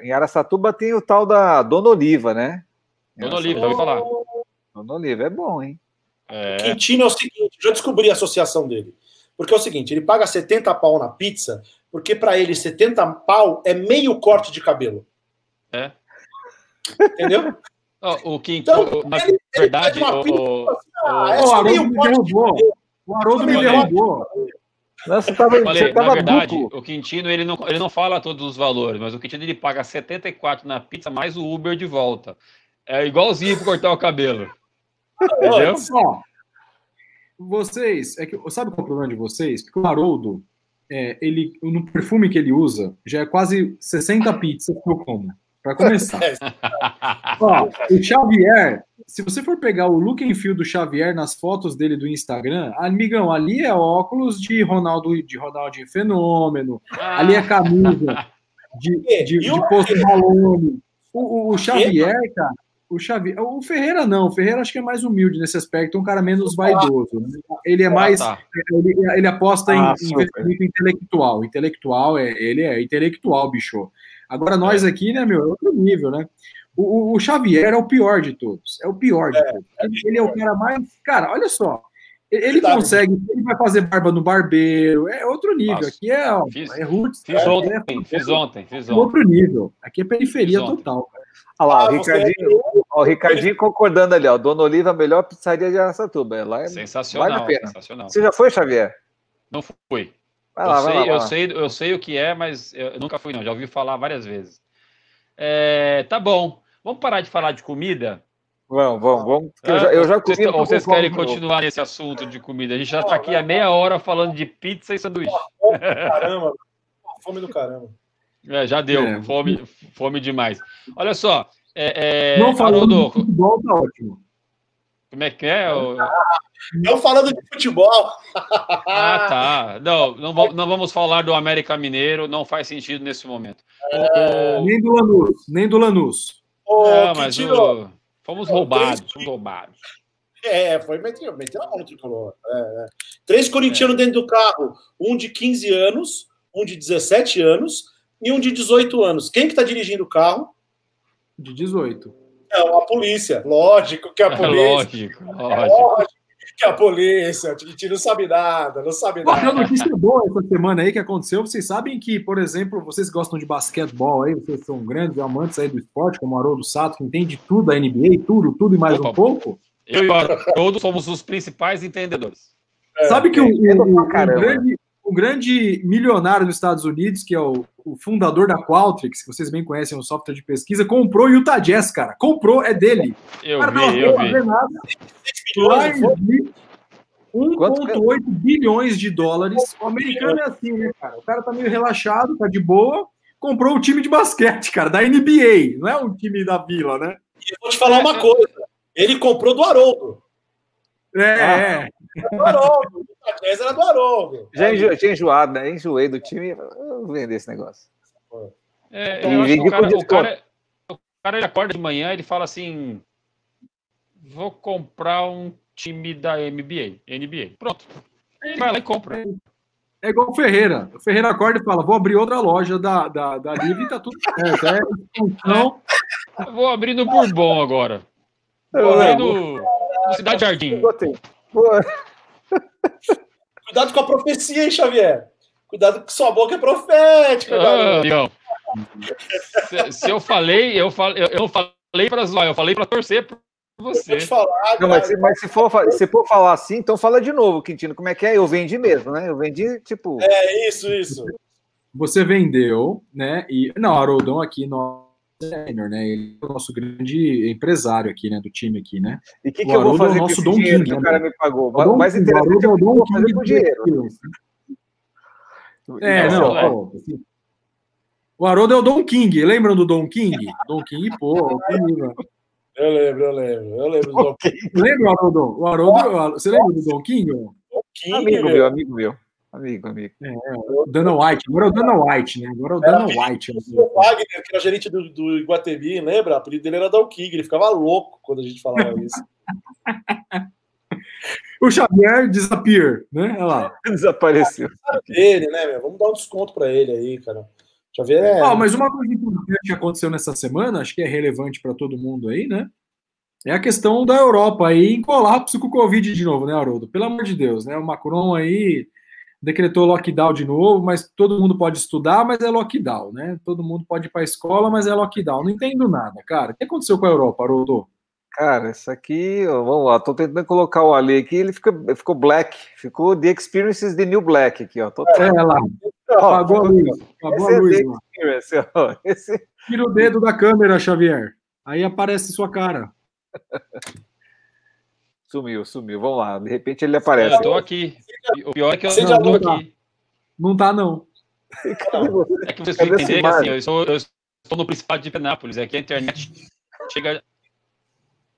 é, em Araçatuba tem o tal da Dona Oliva, né? Dona Oliva, ouvi falar. Dona Oliva é bom, hein? É, Quintino é o seguinte, já descobri a associação dele. Porque é o seguinte, ele paga 70 pau na pizza, porque pra ele 70 pau é meio corte de cabelo. É. Entendeu? ó, o que, Então, o- na ele- verdade, o- pizza, o- Ah, o- é o Haroldo meio me. O Haroldo me derrubou. Não, você tava, Falei, você na tava verdade, duplo. o Quintino ele não, ele não fala todos os valores, mas o Quintino ele paga 74 na pizza mais o Uber de volta. É igualzinho para cortar o cabelo. Entendeu? Ó, vocês, é que, sabe qual é o problema de vocês? Porque o Haroldo, é, ele, no perfume que ele usa, já é quase 60 pizzas que eu como. Pra começar. Ó, o Xavier, se você for pegar o look and feel do Xavier nas fotos dele do Instagram, amigão, ali é óculos de Ronaldo, de Ronaldinho Fenômeno, ali é camisa de, de, E o- de Posto Malone. O, o, o Xavier, cara, o Xavier, o Ferreira não, o Ferreira acho que é mais humilde nesse aspecto, um cara menos vaidoso. né? Ele é mais, Ah, tá. ele, ele aposta em Ah, super. investimento intelectual. Intelectual, é, ele é intelectual, bicho. Agora nós aqui, né, meu, é outro nível, né? O, o- o Xavier é o pior de todos. É o pior de todos. Ele, ele é o cara mais. Cara, olha só. Ele Verdade. consegue, ele vai fazer barba no barbeiro, é outro nível. Aqui é, ó, Fiz- é roots. Fiz é- ontem, é- fiz ontem, fiz é ontem. outro nível. Aqui é periferia total. cara. Olha lá, Ah, o você- Ricardinho, ó, o Ricardinho concordando ali, ó. Dona Oliva, a melhor pizzaria de Araçatuba. Lá é... Sensacional, Vale a pena. sensacional. Você já foi, Xavier? Não fui. Vai eu, lá, sei, vai lá. eu, lá. sei, eu sei o que é, mas eu nunca fui, não. Já ouvi falar várias vezes. É, tá bom. Vamos parar de falar de comida? Vamos, vamos, vamos. Eu Ah, já, eu já vocês, comi. vocês vamos querem continuar nesse assunto de comida? A gente já está aqui há meia hora falando de pizza e sanduíche. Caramba, fome do caramba. É, já deu, É. fome, fome demais. Olha só, é, é, Não falando Haroldo, de futebol, tá ótimo. como é que é? Não falando de futebol. Ah, tá. Não, não, não vamos falar do América Mineiro, não faz sentido nesse momento. O- Nem do Lanús, nem do Lanús. Ô, Não, mas Quintino, o- fomos roubados, fomos roubados. É, foi meteu, meteu a mão no tricolor. É, é. Três corintianos dentro do carro, um de 15 anos, um de 17 anos e um de 18 anos. Quem que tá dirigindo o carro? De 18. É a polícia. Lógico que a É polícia. lógico, É lógico. lógico que a polícia. A gente não sabe nada, não sabe Tem uma nada. notícia boa essa semana aí que aconteceu. Vocês sabem que, por exemplo, vocês gostam de basquetebol aí, vocês são grandes amantes aí do esporte, como o Haroldo Sato, que entende tudo da NBA, tudo, tudo e mais Opa. um pouco. Eu e o Haroldo somos os principais entendedores. É, Sabe que o, o- o grande, o grande milionário dos Estados Unidos, que é o, o fundador da Qualtrics, que vocês bem conhecem, um software de pesquisa, comprou o Utah Jazz, cara. Comprou, é dele. Eu cara, não vi, eu vi. nada. não em Quanto 1,8 bilhões de dólares. O americano é assim, né, cara? O cara tá meio relaxado, tá de boa. Comprou o time de basquete, cara, da NBA. Não é um time da vila, né? E eu vou te falar uma coisa. Ele comprou do Haroldo. É, é. Do Haroldo. Jazz era do Haroldo. Já enjo, tinha enjoado, né? Enjoei do time. Eu vou vender esse negócio. É, E eu acho que o cara, o cara, o cara ele acorda de manhã ele fala assim: vou comprar um time da NBA, NBA. Pronto. Ele vai lá e compra. É igual o Ferreira. O Ferreira acorda e fala: vou abrir outra loja da, da, da Livre e tá tudo certo. É. Eu Vou abrir no Bourbon agora. Vou abrir no, no Cidade Jardim. Gostei. Pô, Cuidado com a profecia, hein, Xavier? Cuidado que sua boca é profética, Ah. Se, se eu falei, eu, falei, eu, eu não falei pra zoar, eu falei pra torcer por você. te falar, Não, mas, se, mas se, for, se for falar assim, então fala de novo, Quintino. Como é que é? Eu vendi mesmo, né? Eu vendi, tipo. É isso, isso. Você vendeu, né? E. Não, Haroldão aqui, nosso sênior, né? Ele é o nosso grande empresário aqui, né? Do time aqui, né? E o que, O que eu vou Haroldo é o fazer com nosso esse Dom dinheiro King, que o né? cara me pagou? O Dom O mais King, interessante é o que eu vou King fazer com o dinheiro. É, Não, não, é. pô, assim, O Haroldo é o Don King. Lembram do Don King? Don King, pô. o King, mano. Eu lembro, eu lembro. Eu lembro do Dom Lembra, Haroldo? O Haroldo, você lembra do Don King? ó? King, Amigo meu, amigo meu. Amigo, amigo. O Dana White. Agora é o Dana White, né? Agora é o Dana White. O Wagner, que era gerente do, do Iguatemi, lembra? O apelido dele era Dom King. Ele ficava louco quando a gente falava isso. O Xavier disappear, né? Olha lá. Desapareceu. Ele, né, meu? Vamos dar um desconto pra ele aí, cara. Xavier é. Ah, mas uma coisa importante que aconteceu nessa semana, acho que é relevante para todo mundo aí, né? É a questão da Europa aí em colapso com o Covid de novo, né, Haroldo? Pelo amor de Deus, né? O Macron aí decretou lockdown de novo, mas todo mundo pode estudar, mas é lockdown, né? Todo mundo pode ir para a escola, mas é lockdown. Não entendo nada, cara. O que aconteceu com a Europa, Haroldo? Cara, isso aqui, vamos lá, tô tentando colocar o Ali aqui, ele fica, ficou black, ficou The Experiences the New Black aqui, ó. Tô, É lá, apagou a luz, apagou esse a é luz. Experience, ó. Esse, Tira o dedo da câmera, Xavier. Aí aparece sua cara. Sumiu, sumiu, vamos lá, de repente ele aparece. Eu tô aqui. O pior é que eu Você não tô não tá. aqui. Não tá, não. Você? É que vocês Cadê têm que que assim, eu estou, eu estou no Principado de Penápolis, aqui a internet chega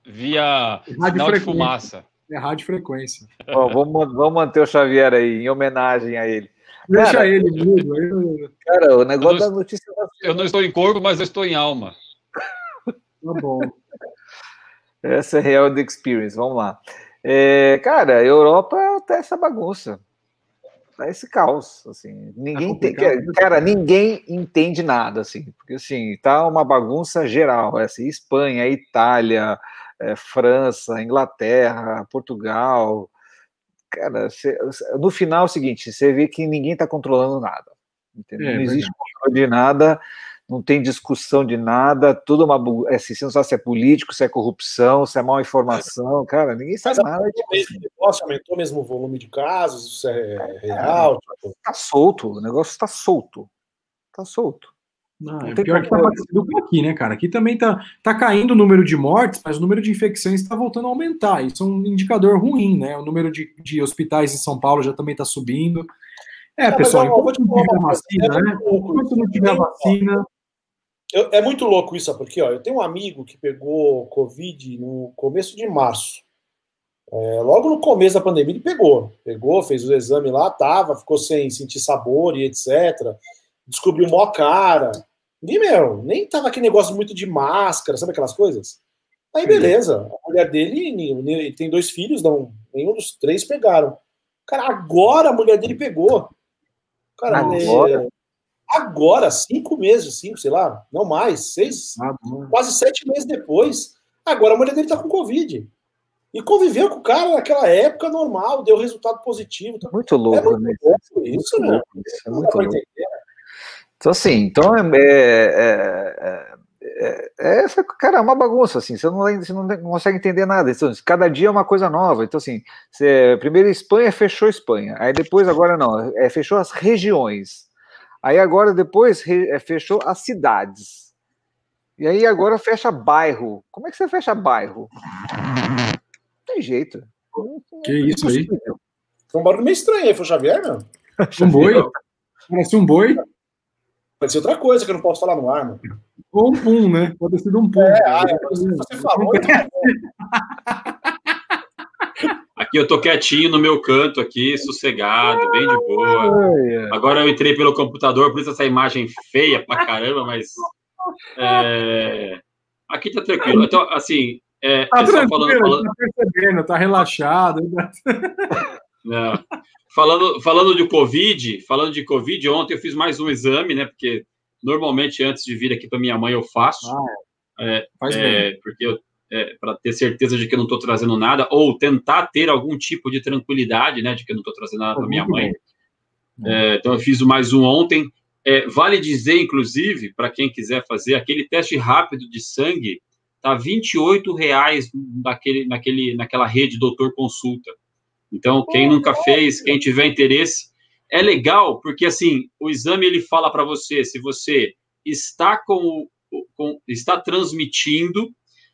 via sinal de frequência. fumaça. É rádio frequência. Ó, vamos, vamos manter o Xavier aí, em homenagem a ele. Deixa Cara, ele mudo. Cara, o negócio Eu da notícia da Eu não estou em corpo, mas eu estou em alma. Tá bom. Essa é real The Experience, vamos lá. É, cara, a Europa tá essa bagunça. Tá esse caos, assim. Ninguém tem, complicado, né? cara, ninguém entende nada, assim. Porque, assim, tá uma bagunça geral. É, assim, Espanha, Itália, é, França, Inglaterra, Portugal. Cara, cê- no final é o seguinte, você vê que ninguém tá controlando nada. Entendeu? É, não existe controle de nada, não tem discussão de nada, tudo uma. É, assim, você não sabe se é político, se é corrupção, se é mal informação, cara, ninguém sabe Mas nada. Tipo, Esse negócio aumentou mesmo o volume de casos, isso é real. Tipo, tá solto, o negócio tá solto. Tá solto. Não, é tem pior que tá como- parecido com aqui, né, cara? Aqui também tá, tá caindo o número de mortes, mas o número de infecções está voltando a aumentar. Isso é um indicador ruim, né? O número de, de hospitais em São Paulo já também está subindo. É, mas, pessoal, enquanto não tiver uma vacina, é né? Enquanto não tiver vacina, Eu- é muito louco isso, porque ó, eu tenho um amigo que pegou Covid no começo de março. É, logo no começo da pandemia ele pegou. Pegou, fez o exame lá, tava, ficou sem sentir sabor e etc. Descobriu mó cara. E, meu, nem tava aquele negócio muito de máscara, sabe aquelas coisas? Aí, beleza. A mulher dele, ele tem dois filhos, não, nenhum dos três pegaram. Cara, agora a mulher dele pegou. Cara, agora, é, agora cinco meses, cinco, sei lá, não mais, seis, ah, quase sete meses depois, agora a mulher dele tá com Covid. E conviveu com o cara naquela época normal, deu resultado positivo. Muito louco, é muito né? Louco isso, muito né? Louco, isso é muito louco. Então, assim, então é, é, é é, é, cara, é uma bagunça, assim, você não, você não consegue entender nada. Então, cada dia é uma coisa nova. Então, assim, você, primeiro Espanha fechou Espanha, aí depois, agora não, é, fechou as regiões. Aí agora, depois, é, fechou as cidades. E aí agora fecha bairro. Como é que você fecha bairro? Não tem jeito. Que isso aí? Foi um barulho meio estranho aí, foi o Xavier, meu? Um boi? Parece um boi. Pode ser outra coisa que eu não posso falar no ar, mano. Ou um pum, né? Pode ter sido um pum. É, ah, você falou. Aqui eu tô quietinho no meu canto aqui, sossegado, bem de boa. Agora eu entrei pelo computador, por isso essa imagem feia pra caramba, mas é... aqui tá tranquilo. Então, assim, é, tá é tranquilo, falando, falando... tá percebendo, tá relaxado. Não. Falando, falando de Covid, falando de Covid, ontem eu fiz mais um exame, né? Porque Normalmente, antes de vir aqui para minha mãe, eu faço. Ah, é, faz é, porque eu, é, para ter certeza de que eu não estou trazendo nada, ou tentar ter algum tipo de tranquilidade, né, de que eu não estou trazendo nada para minha mãe. É, então, eu fiz mais um ontem. É, vale dizer, inclusive, para quem quiser fazer, aquele teste rápido de sangue tá 28 reais naquele, naquele, naquela rede Doutor Consulta. Então, quem nunca fez, quem tiver interesse, é legal porque assim o exame ele fala para você se você está com, com, está transmitindo,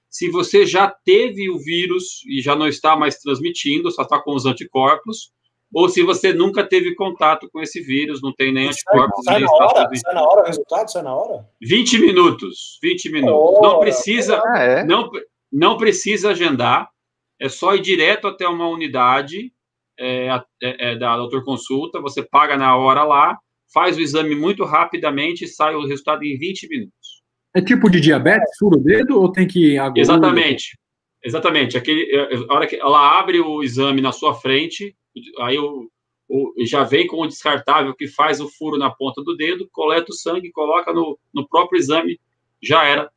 se você já teve o vírus e já não está mais transmitindo, só está com os anticorpos, ou se você nunca teve contato com esse vírus, não tem nem anticorpos. Sai, nem na hora, sai na hora o resultado, sai na hora? 20 minutos, 20 minutos. não precisa, ah, é? não, não precisa agendar, é só ir direto até uma unidade é, é, é, da doutor consulta, você paga na hora lá, faz o exame muito rapidamente e sai o resultado em 20 minutos. É tipo de diabetes, fura o dedo ou tem que agulha? Exatamente. Exatamente. Aquele, é, a hora que ela abre o exame na sua frente, aí o, o, já vem com o descartável que faz o furo na ponta do dedo, coleta o sangue, coloca no, no próprio exame, já era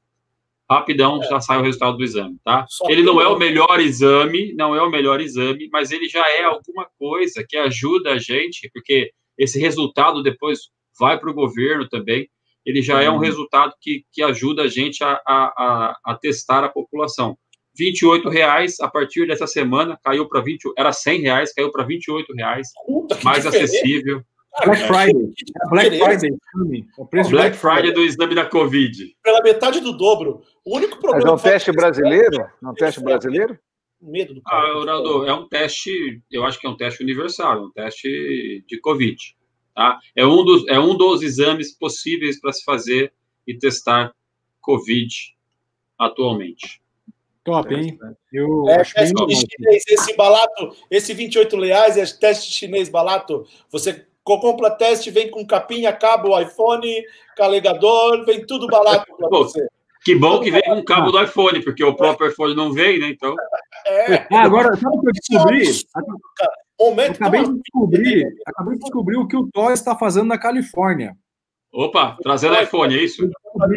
rapidão é. já sai o resultado do exame, tá? Ele não é o melhor exame, não é o melhor exame, mas ele já é alguma coisa que ajuda a gente, porque esse resultado depois vai para o governo também, ele já é um uhum. resultado que, que ajuda a gente a, a, a, testar a população. R$ reais a partir dessa semana caiu para 20, era 100 reais, caiu para 28 reais, mais acessível. Black Friday. Black Friday. O preço Black Friday do exame da Covid. Pela metade do dobro. O único problema. Mas é um teste brasileiro? É um teste brasileiro? Medo do. Ah, Ronaldo, é um teste, eu acho que é um teste universal, um teste de Covid. Tá? É, um dos, é um dos exames possíveis para se fazer e testar Covid atualmente. Top, hein? Eu é, acho teste chinês, esse balato, esse 28 reais é teste chinês balato. Você compra teste, vem com capinha, cabo, iPhone, carregador, vem tudo barato para você. Que bom que vem com cabo do iPhone, porque o próprio iPhone não vem, né? Então. É. Ah, agora, sabe o que eu descobri? Momento acabei de descobrir, acabei de descobrir o que o Thor está fazendo na Califórnia. Opa, trazendo iPhone, é isso?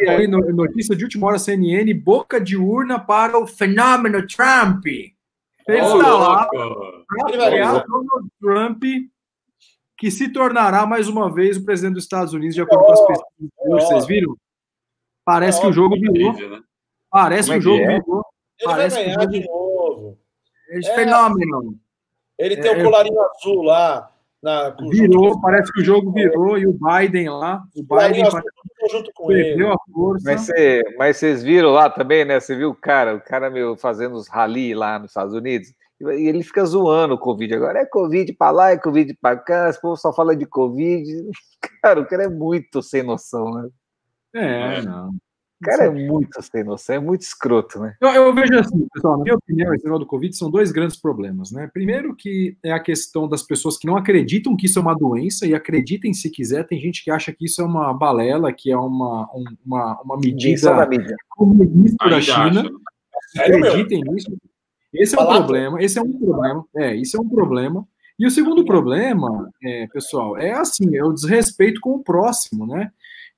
Aí, notícia de última hora CNN, boca de urna para o fenômeno Trump. Ele oh, está lá para Donald Trump que se tornará mais uma vez o presidente dos Estados Unidos, de acordo com as pesquisas. Vocês viram? Parece que o jogo virou. Né? Parece que o jogo virou. Ele vai ganhar de novo. É fenômeno. Ele tem o um colarinho azul lá. Na, virou, parece que o jogo virou e o Biden lá. O Biden junto com perdeu ele. a força. Mas, você, mas vocês viram lá também, né? Você viu o cara, o cara meu fazendo os rally lá nos Estados Unidos. E ele fica zoando o Covid. Agora é Covid para lá, é Covid para cá, esse povo só fala de Covid. Cara, o cara é muito sem noção, né? É, não. O cara é muito sem noção, é muito escroto, né? Eu, eu, vejo assim, pessoal, na minha opinião, esse negócio do Covid são dois grandes problemas, né? Primeiro que é a questão das pessoas que não acreditam que isso é uma doença e acreditem se quiser, tem gente que acha que isso é uma balela, que é uma, uma, uma medida comunista da China. Acreditem nisso. Esse é um problema, esse é um problema, é, isso é um problema. E o segundo problema, é, pessoal, é assim, é o desrespeito com o próximo, né?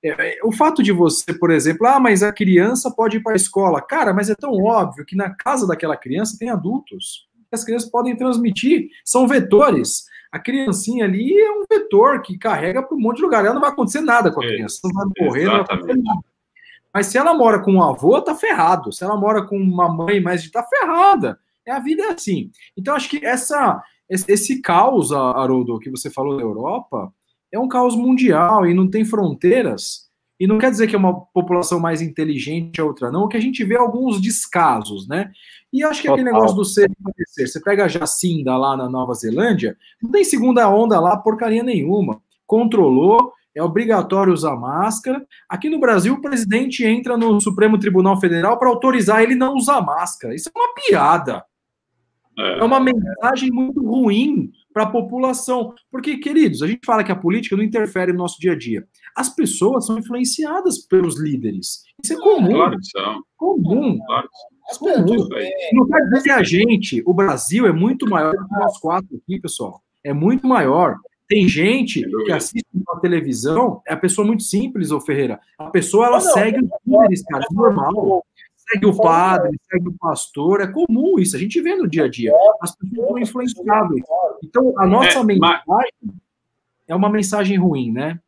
É, é, o fato de você, por exemplo, ah, mas a criança pode ir para a escola. Cara, mas é tão óbvio que na casa daquela criança tem adultos. As crianças podem transmitir, são vetores. A criancinha ali é um vetor que carrega para um monte de lugar. Ela não vai acontecer nada com a criança, não vai morrer, não vai acontecer nada. Mas se ela mora com um avô, tá ferrado. Se ela mora com uma mãe mais tá ferrada. É a vida é assim. Então acho que essa esse caos, Haroldo, que você falou da Europa, é um caos mundial e não tem fronteiras. E não quer dizer que é uma população mais inteligente a outra, não. Que a gente vê é alguns descasos, né? E acho que Total. aquele negócio do ser acontecer. Você pega a Jacinda lá na Nova Zelândia, não tem segunda onda lá, porcaria nenhuma. Controlou, é obrigatório usar máscara. Aqui no Brasil, o presidente entra no Supremo Tribunal Federal para autorizar ele não usar máscara. Isso é uma piada. É, é uma mensagem muito ruim para a população. Porque, queridos, a gente fala que a política não interfere no nosso dia a dia. As pessoas são influenciadas pelos líderes. Isso é comum. Claro que são. Comum. Claro comum. Não quer dizer que a gente, o Brasil, é muito maior do que nós quatro aqui, pessoal. É muito maior. Tem gente que assiste na televisão, é a pessoa muito simples, ô Ferreira. A pessoa, ela segue os líderes, cara, é normal segue o padre, segue o pastor, é comum isso, a gente vê no dia a dia. As pessoas são influenciáveis. Então, a nossa é, mensagem mas... é uma mensagem ruim, né?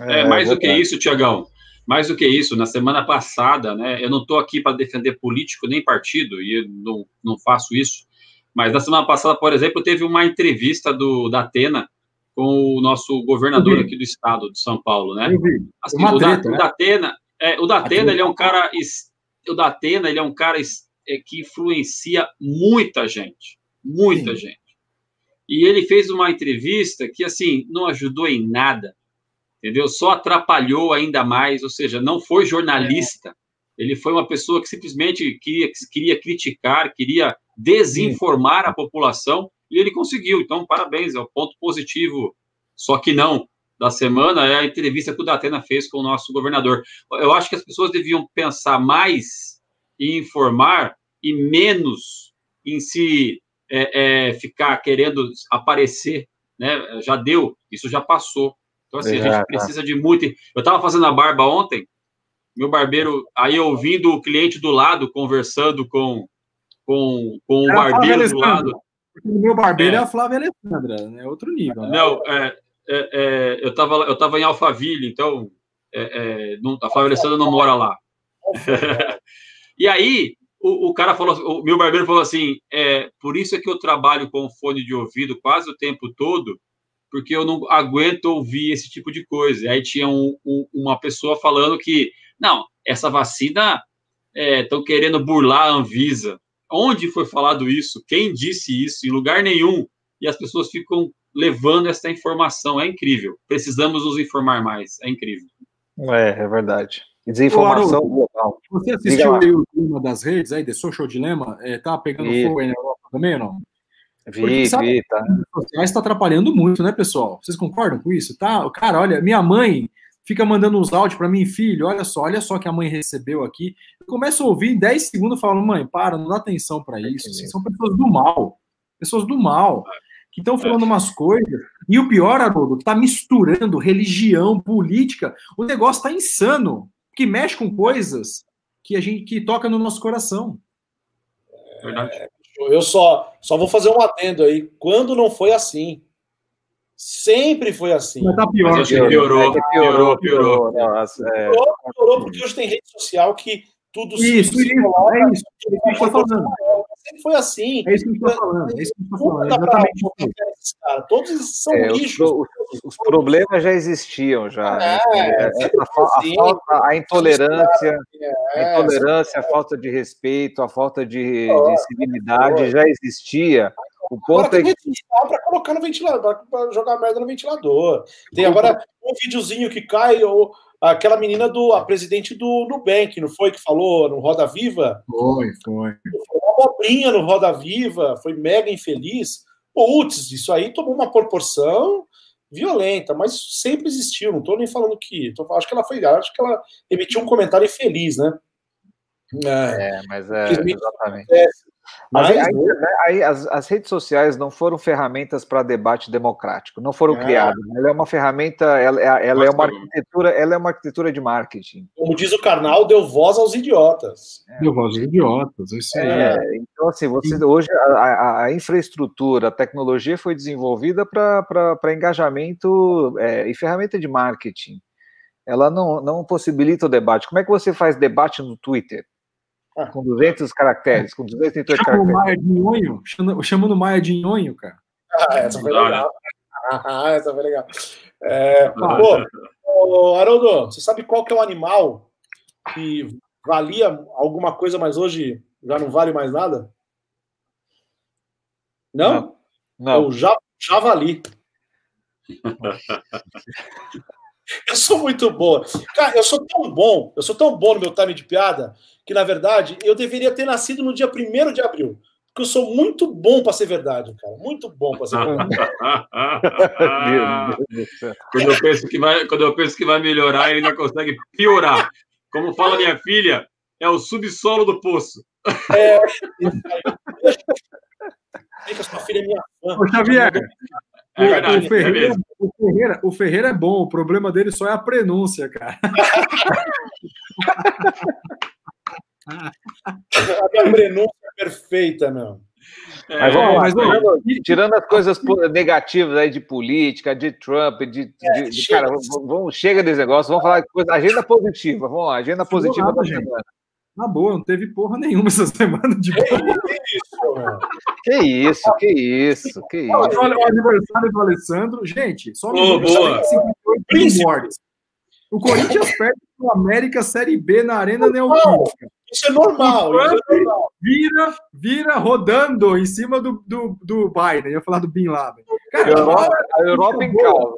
É, é mais do que isso, Tiagão. Mais do que isso, na semana passada, né? Eu não estou aqui para defender político nem partido, e eu não, não faço isso. Mas na semana passada, por exemplo, teve uma entrevista do, da Atena com o nosso governador aqui do estado de São Paulo, né? Assim, o, treta, da, né? o da Atena, é, o da Atena, ele é um cara o da Atena, ele é um cara é, que influencia muita gente, muita Sim. gente. E ele fez uma entrevista que, assim, não ajudou em nada, entendeu? Só atrapalhou ainda mais, ou seja, não foi jornalista. É. Ele foi uma pessoa que simplesmente queria, queria criticar, queria desinformar Sim. a população, e ele conseguiu. Então, parabéns, é o um ponto positivo. Só que não, da semana é a entrevista que o Datena fez com o nosso governador. Eu acho que as pessoas deviam pensar mais em informar e menos em se é, é, ficar querendo aparecer, né? Já deu, isso já passou. Então, assim, é, a gente precisa de muito. Eu estava fazendo a barba ontem, meu barbeiro, aí ouvindo o cliente do lado conversando com, com, com o barbeiro do lado. O meu barbeiro é, é a Flávia Alessandra, é né? outro nível. Né? Não, é, é, é, eu estava eu tava em Alphaville, então é, é, não, a Flávia Alessandra não mora lá. e aí, o, o, cara falou, o meu barbeiro falou assim: é, por isso é que eu trabalho com fone de ouvido quase o tempo todo, porque eu não aguento ouvir esse tipo de coisa. E aí tinha um, um, uma pessoa falando que, não, essa vacina estão é, querendo burlar a Anvisa. Onde foi falado isso? Quem disse isso? Em lugar nenhum. E as pessoas ficam levando essa informação. É incrível. Precisamos nos informar mais. É incrível. É, é verdade. Desinformação global. Você assistiu o clima das redes aí, The Social Dilemma? É, tá pegando e... fogo aí na Europa também ou não? Vi, Porque, sabe, vi, tá. sociais está atrapalhando muito, né, pessoal? Vocês concordam com isso? Tá? Cara, olha, minha mãe fica mandando uns áudios para mim, filho, olha só, olha só que a mãe recebeu aqui. Eu começo a ouvir em 10 segundos falo, mãe, para, não dá atenção para isso. Assim, são pessoas do mal. Pessoas do mal que estão falando umas coisas. E o pior, Haroldo, que está misturando religião, política. O negócio está insano, que mexe com coisas que a gente que toca no nosso coração. Verdade. É, eu só, só vou fazer um adendo aí. Quando não foi assim? Sempre foi assim. Mas tá pior. Mas piorou, piorou, piorou, piorou. Piorou, piorou, porque hoje tem rede social que tudo isso, se isso, é isso. É isso que eu falando sempre foi assim. É isso que eu estou falando. É isso que eu estou falando. Exatamente. Cara. Todos são é, lixos. Os, os, problemas já existiam, já. É, é, a, a, assim. falta, a intolerância, a é, intolerância, a falta de respeito, a falta de, de civilidade já existia. O ponto agora é que. para colocar no ventilador, para jogar merda no ventilador. Tem agora um videozinho que cai, ou aquela menina do a presidente do Nubank, não foi que falou no Roda Viva? Foi, foi. Abobrinha no Roda Viva, foi mega infeliz. Putz, isso aí tomou uma proporção violenta, mas sempre existiu. Não estou nem falando que. Tô, acho que ela foi. Acho que ela emitiu um comentário infeliz, né? É, é mas é, exatamente. É, mas aí, aí, né, aí as, as, redes sociais não foram ferramentas para debate democrático, não foram é. criadas. Ela é uma ferramenta, ela, ela é uma arquitetura, ela é uma arquitetura de marketing. Como diz o Karnal, deu voz aos idiotas. É. Deu voz aos idiotas, isso é. é. Então, assim, você, hoje a, a, a, infraestrutura, a tecnologia foi desenvolvida para engajamento é, e ferramenta de marketing. Ela não, não possibilita o debate. Como é que você faz debate no Twitter? Com 200 caracteres, com 238 caracteres. Maia de nhonho, chamando Maia de nhonho, cara. Ah, essa foi legal. Ah, essa foi legal. É, pô, ô, Haroldo, você sabe qual que é o animal que valia alguma coisa, mas hoje já não vale mais nada? Não? Não. É o javali. Eu sou muito boa. Cara, eu sou tão bom, eu sou tão bom no meu time de piada, que na verdade eu deveria ter nascido no dia 1 de abril. Porque eu sou muito bom para ser verdade, cara. Muito bom para ser verdade. quando, eu penso que vai, quando eu penso que vai melhorar, ele ainda consegue piorar. Como fala minha filha, é o subsolo do poço. É. Sua filha é minha fã. Ô, Xavier, é verdade, o, Ferreira, é o, Ferreira, o Ferreira é bom, o problema dele só é a prenúncia, cara. a minha prenúncia é perfeita, meu. É, mas vamos lá, mas, tirando, tirando, as coisas negativas aí de política, de Trump, de, de, é, de cara, vamos, vamos, chega desse negócio, vamos falar de coisa, agenda positiva, vamos lá, agenda positiva nada, da semana. Na boa, não teve porra nenhuma essa semana de boa. Que isso, que isso, que isso. Olha o aniversário do Alessandro. Gente, só oh, boa. mortes. O Corinthians perde o América Série B na Arena Neoquímica. Isso é normal. Isso é normal. Vira, vira rodando em cima do, do, do Biden. Eu ia falar do Bin Laden. Cara, a Europa, a Europa em calma.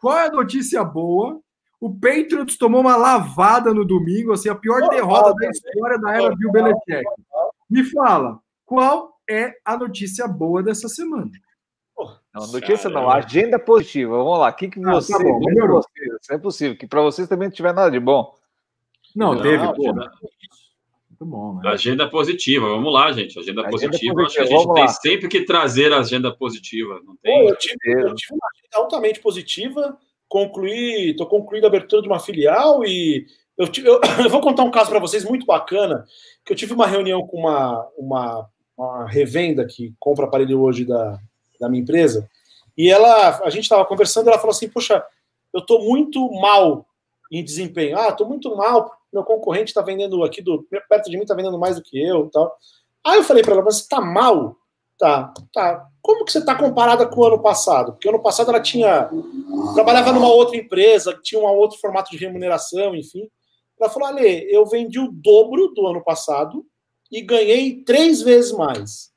Qual é a notícia boa? O Patriots tomou uma lavada no domingo, assim, a pior oh, derrota oh, da história da era Bill Belichick. Me fala, qual é a notícia boa dessa semana? Não, notícia não, agenda positiva. Vamos lá, o que, que ah, você. Tá bom, vocês, é possível, que para vocês também não tiver nada de bom. Não, não teve, pô. Muito bom, né? Agenda positiva, vamos lá, gente. Agenda, agenda positiva, positiva, acho que a gente tem lá. sempre que trazer a agenda positiva. Não tem... Pô, eu, tive, eu tive uma agenda altamente positiva concluí, estou concluindo a abertura de uma filial e eu, eu, eu vou contar um caso para vocês muito bacana, que eu tive uma reunião com uma, uma, uma revenda que compra aparelho hoje da, da minha empresa, e ela, a gente estava conversando, ela falou assim, poxa, eu estou muito mal em desempenho, ah, estou muito mal, meu concorrente está vendendo aqui, do, perto de mim está vendendo mais do que eu tal. Aí eu falei para ela, mas você está mal? Tá, tá. Como que você está comparada com o ano passado? Porque ano passado ela tinha. Trabalhava numa outra empresa, tinha um outro formato de remuneração, enfim. Ela falou: Ale, eu vendi o dobro do ano passado e ganhei três vezes mais.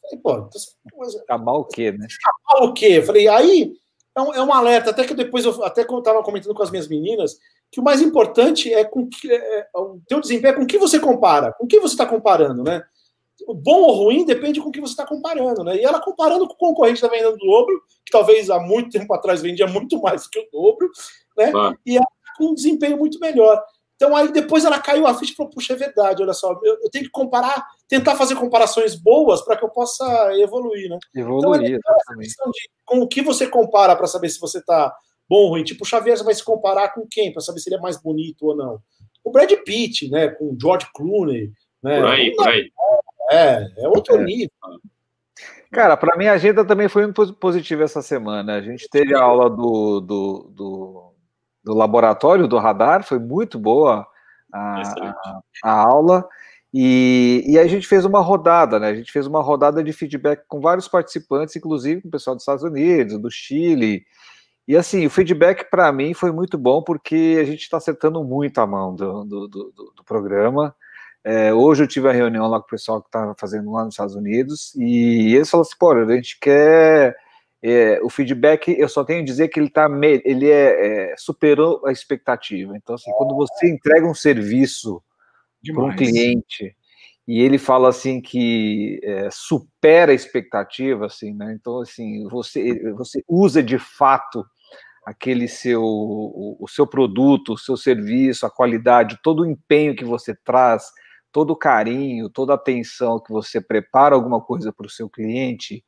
Falei, pô, então, tá mal o quê, né? Tá mal o quê? Falei, aí é um, é um alerta, até que depois eu até eu estava comentando com as minhas meninas, que o mais importante é com que é, é, o teu desempenho é com que você compara, com que você está comparando, né? bom ou ruim depende com o que você está comparando, né? E ela comparando com o concorrente da vendendo o dobro, que talvez há muito tempo atrás vendia muito mais que o dobro, né? Ah. E ela tá com um desempenho muito melhor. Então aí depois ela caiu a ficha e falou: puxa, é verdade, olha só, eu, eu tenho que comparar, tentar fazer comparações boas para que eu possa evoluir, né? Evoluir. Então, é questão de com o que você compara para saber se você está bom ou ruim. Tipo, o Xavier vai se comparar com quem para saber se ele é mais bonito ou não. O Brad Pitt, né? Com o George Clooney. Né? Por aí, por aí. É, é outro é. nível. Cara, para mim a agenda também foi muito positiva essa semana. A gente teve a aula do, do, do, do laboratório do radar, foi muito boa a, a, a aula. E, e a gente fez uma rodada, né? A gente fez uma rodada de feedback com vários participantes, inclusive com o pessoal dos Estados Unidos, do Chile. E assim, o feedback para mim foi muito bom porque a gente está acertando muito a mão do, do, do, do programa. É, hoje eu tive a reunião lá com o pessoal que estava fazendo lá nos Estados Unidos e eles falaram assim: pô, a gente quer é, o feedback, eu só tenho a dizer que ele tá ele é, é superou a expectativa. Então, assim, quando você entrega um serviço para um cliente e ele fala assim que é, supera a expectativa, assim, né? Então, assim, você você usa de fato aquele seu o, o seu produto, o seu serviço, a qualidade, todo o empenho que você traz, todo o carinho, toda a atenção que você prepara alguma coisa para o seu cliente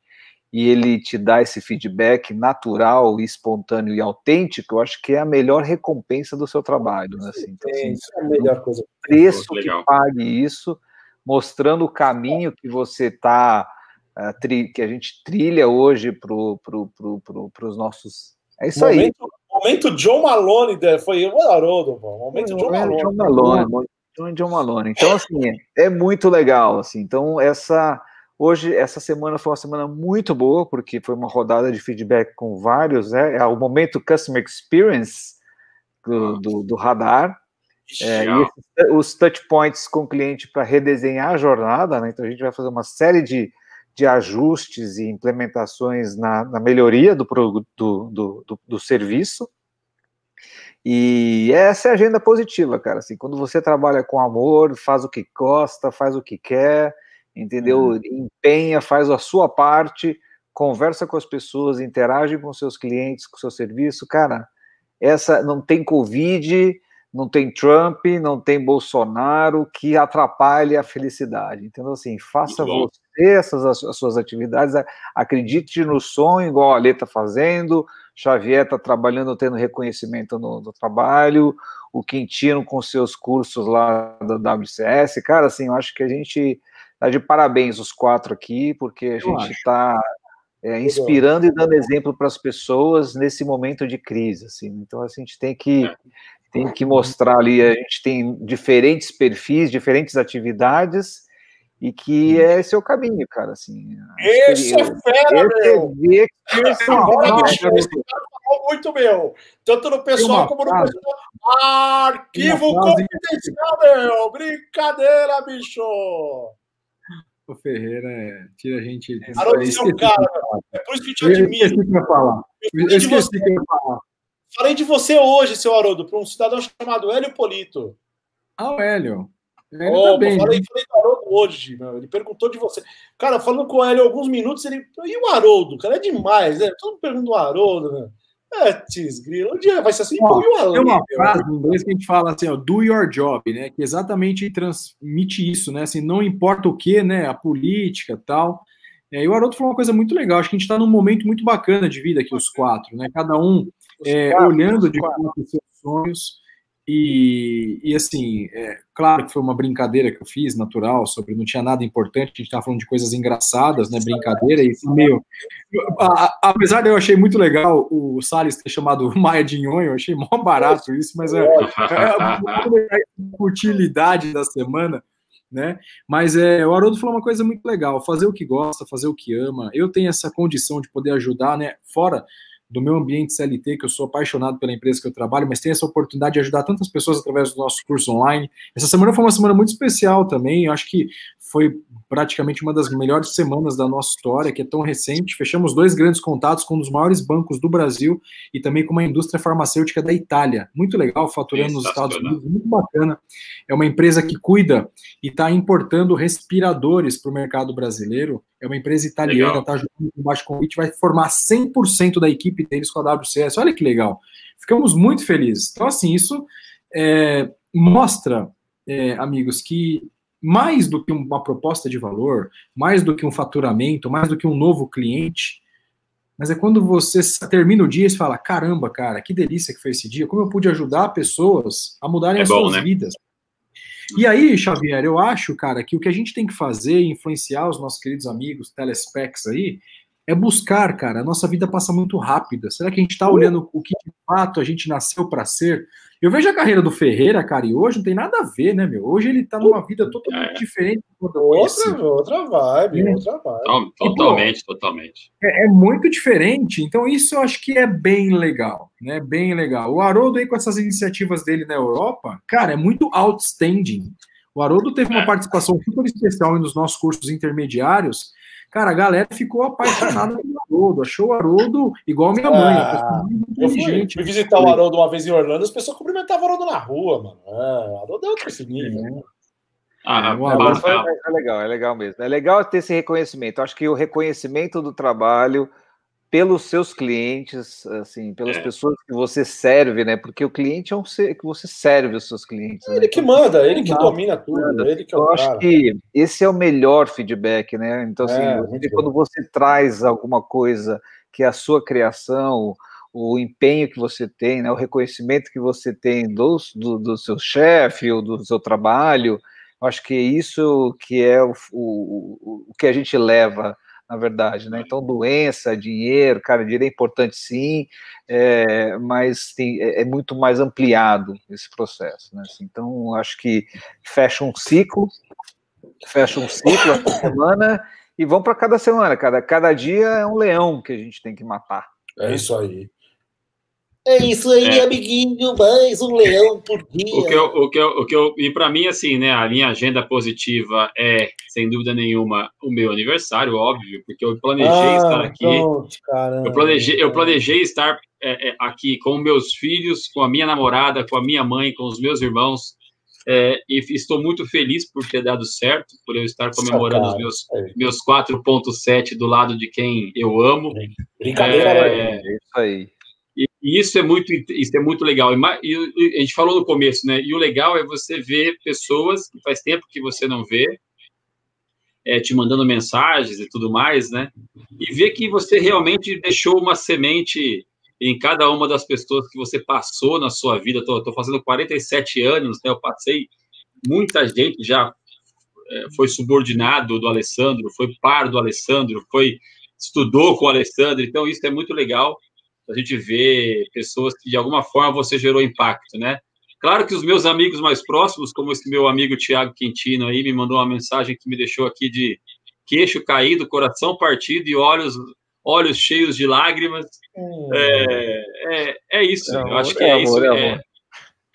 e ele te dá esse feedback natural, espontâneo e autêntico, eu acho que é a melhor recompensa do seu trabalho. Né? Assim, então, assim, é a melhor coisa. Preço que pague isso, mostrando o caminho que você está, eh, que a gente trilha hoje para pro, pro, pro, os nossos. É isso momento, aí. Momento John Malone, foi o Haroldo, momento John Malone. John Malone. John Malone. Então, assim, é muito legal. Assim, então, essa Hoje, essa semana foi uma semana muito boa, porque foi uma rodada de feedback com vários, né? É o momento Customer Experience do, do, do radar. É, e os touch points com o cliente para redesenhar a jornada, né? Então a gente vai fazer uma série de, de ajustes e implementações na, na melhoria do, do, do, do, do serviço. E essa é a agenda positiva, cara. Assim, quando você trabalha com amor, faz o que gosta, faz o que quer, entendeu? Uhum. Empenha, faz a sua parte, conversa com as pessoas, interage com seus clientes, com seu serviço, cara. Essa não tem Covid, não tem Trump, não tem Bolsonaro que atrapalhe a felicidade. Então, assim, faça você essas as suas atividades, acredite no sonho, igual a Lê está fazendo, Xavier está trabalhando, tendo reconhecimento no, no, trabalho, o Quintino com seus cursos lá da WCS. Cara, assim, eu acho que a gente Tá de parabéns os quatro aqui, porque a Eu gente está é, inspirando e dando exemplo para as pessoas nesse momento de crise. Assim. Então, a gente tem que, tem que mostrar ali, a gente tem diferentes perfis, diferentes atividades, e que é esse é o caminho, cara. Assim, esse é fera, meu! Esse falou muito, meu! Tanto no pessoal como no pessoal. Arquivo confidencial, meu! Brincadeira, bicho! O Ferreira é, tira a gente. Haroldo, é um cara, é por isso que eu te admiro. Eu esqueci que falar. Eu esqueci que eu falar. Falei de você hoje, seu Haroldo, para um cidadão chamado Hélio Polito. Ah, o Hélio. Ele oh, tá bem, falei, né? falei do Haroldo hoje, meu. ele perguntou de você. Cara, falando com o Hélio alguns minutos, ele. E o Haroldo? Cara, é demais, né? Todo mundo pergunta do Haroldo, né? Putz, grilo, um dia vai ser assim, Ó, Tem uma frase em inglês que a gente fala assim, ó, do your job, né? Que exatamente transmite isso, né? Assim, não importa o que, né? A política tal. É, e o Haroldo falou uma coisa muito legal. Acho que a gente está num momento muito bacana de vida aqui, os quatro, né? Cada um é, quatro, olhando de fato os seus sonhos e, e assim, é, claro que foi uma brincadeira que eu fiz, natural, sobre não tinha nada importante, a gente estava falando de coisas engraçadas, né? Brincadeira, e meio. A, apesar de eu achei muito legal o Salles ter chamado Maia de Nhonho, eu achei mó barato isso, mas é, é, é a utilidade da semana. Né? Mas é, o Haroldo falou uma coisa muito legal: fazer o que gosta, fazer o que ama. Eu tenho essa condição de poder ajudar, né? Fora do meu ambiente CLT, que eu sou apaixonado pela empresa que eu trabalho, mas tenho essa oportunidade de ajudar tantas pessoas através do nosso curso online. Essa semana foi uma semana muito especial também, eu acho que foi praticamente uma das melhores semanas da nossa história, que é tão recente. Fechamos dois grandes contatos com um dos maiores bancos do Brasil e também com uma indústria farmacêutica da Itália. Muito legal, faturando nos Estados Unidos, muito bacana. É uma empresa que cuida e está importando respiradores para o mercado brasileiro. É uma empresa italiana, está jogando com baixo convite, vai formar 100% da equipe deles com a WCS. Olha que legal. Ficamos muito felizes. Então, assim, isso é, mostra, é, amigos, que mais do que uma proposta de valor, mais do que um faturamento, mais do que um novo cliente, mas é quando você termina o dia e fala: caramba, cara, que delícia que foi esse dia, como eu pude ajudar pessoas a mudarem é as bom, suas né? vidas. E aí, Xavier, eu acho, cara, que o que a gente tem que fazer, influenciar os nossos queridos amigos telespecs aí, é buscar, cara. A nossa vida passa muito rápida. Será que a gente está olhando o que de fato a gente nasceu para ser? Eu vejo a carreira do Ferreira, cara, e hoje não tem nada a ver, né, meu? Hoje ele tá numa vida totalmente é. diferente. Outra, outra vibe, é. outra vibe. Totalmente, e, pô, totalmente. É, é, muito diferente. Então, isso eu acho que é bem legal, né? Bem legal. O Haroldo aí com essas iniciativas dele na Europa, cara, é muito outstanding. O Haroldo teve uma é. participação super especial nos nossos cursos intermediários Cara, a galera ficou apaixonada pelo Haroldo, achou o Haroldo igual minha mãe. Ah, eu fui, fui, visitar o Haroldo uma vez em Orlando, as pessoas cumprimentavam o Haroldo na rua, mano. É, o Haroldo é outro esse nível. É. Ah, é, é legal, é legal mesmo. É legal ter esse reconhecimento. Acho que o reconhecimento do trabalho pelos seus clientes, assim, pelas é. pessoas que você serve, né? Porque o cliente é um ser que você serve os seus clientes. Ele né? que manda, ele que domina tudo, ele que é Eu acho cara. que esse é o melhor feedback, né? Então, assim, é, você, quando você traz alguma coisa que é a sua criação, o empenho que você tem, né? O reconhecimento que você tem do, do, do seu chefe ou do seu trabalho, eu acho que é isso que é o, o, o que a gente leva na verdade, né? Então, doença, dinheiro, cara, dinheiro é importante sim, é, mas tem, é, é, muito mais ampliado esse processo, né? Assim, então, acho que fecha um ciclo, fecha um ciclo essa semana e vão para cada semana, cada, cada dia é um leão que a gente tem que matar. É isso aí. É isso aí, é. amiguinho, mais um leão por dia. O que eu, o que eu, o que eu e para mim assim, né, a minha agenda positiva é, sem dúvida nenhuma, o meu aniversário, óbvio, porque eu planejei ah, estar aqui. Pronto, eu planejei, eu planejei estar é, é, aqui com meus filhos, com a minha namorada, com a minha mãe, com os meus irmãos. É, e estou muito feliz por ter dado certo, por eu estar comemorando os meus, meus 4.7 do lado de quem eu amo. Brincadeira, é, é isso aí. E, isso é muito, isso é muito legal. E, a gente falou no começo, né? E o legal é você ver pessoas que faz tempo que você não vê, é, te mandando mensagens e tudo mais, né? E ver que você realmente deixou uma semente em cada uma das pessoas que você passou na sua vida. Estou fazendo 47 anos, né? Eu passei muita gente já é, foi subordinado do Alessandro, foi par do Alessandro, foi estudou com o Alessandro. Então isso é muito legal a gente vê pessoas que de alguma forma você gerou impacto, né? Claro que os meus amigos mais próximos, como esse meu amigo Tiago Quintino aí, me mandou uma mensagem que me deixou aqui de queixo caído, coração partido e olhos, olhos cheios de lágrimas. Hum. É, é, é, isso, é eu acho que é, é isso. É,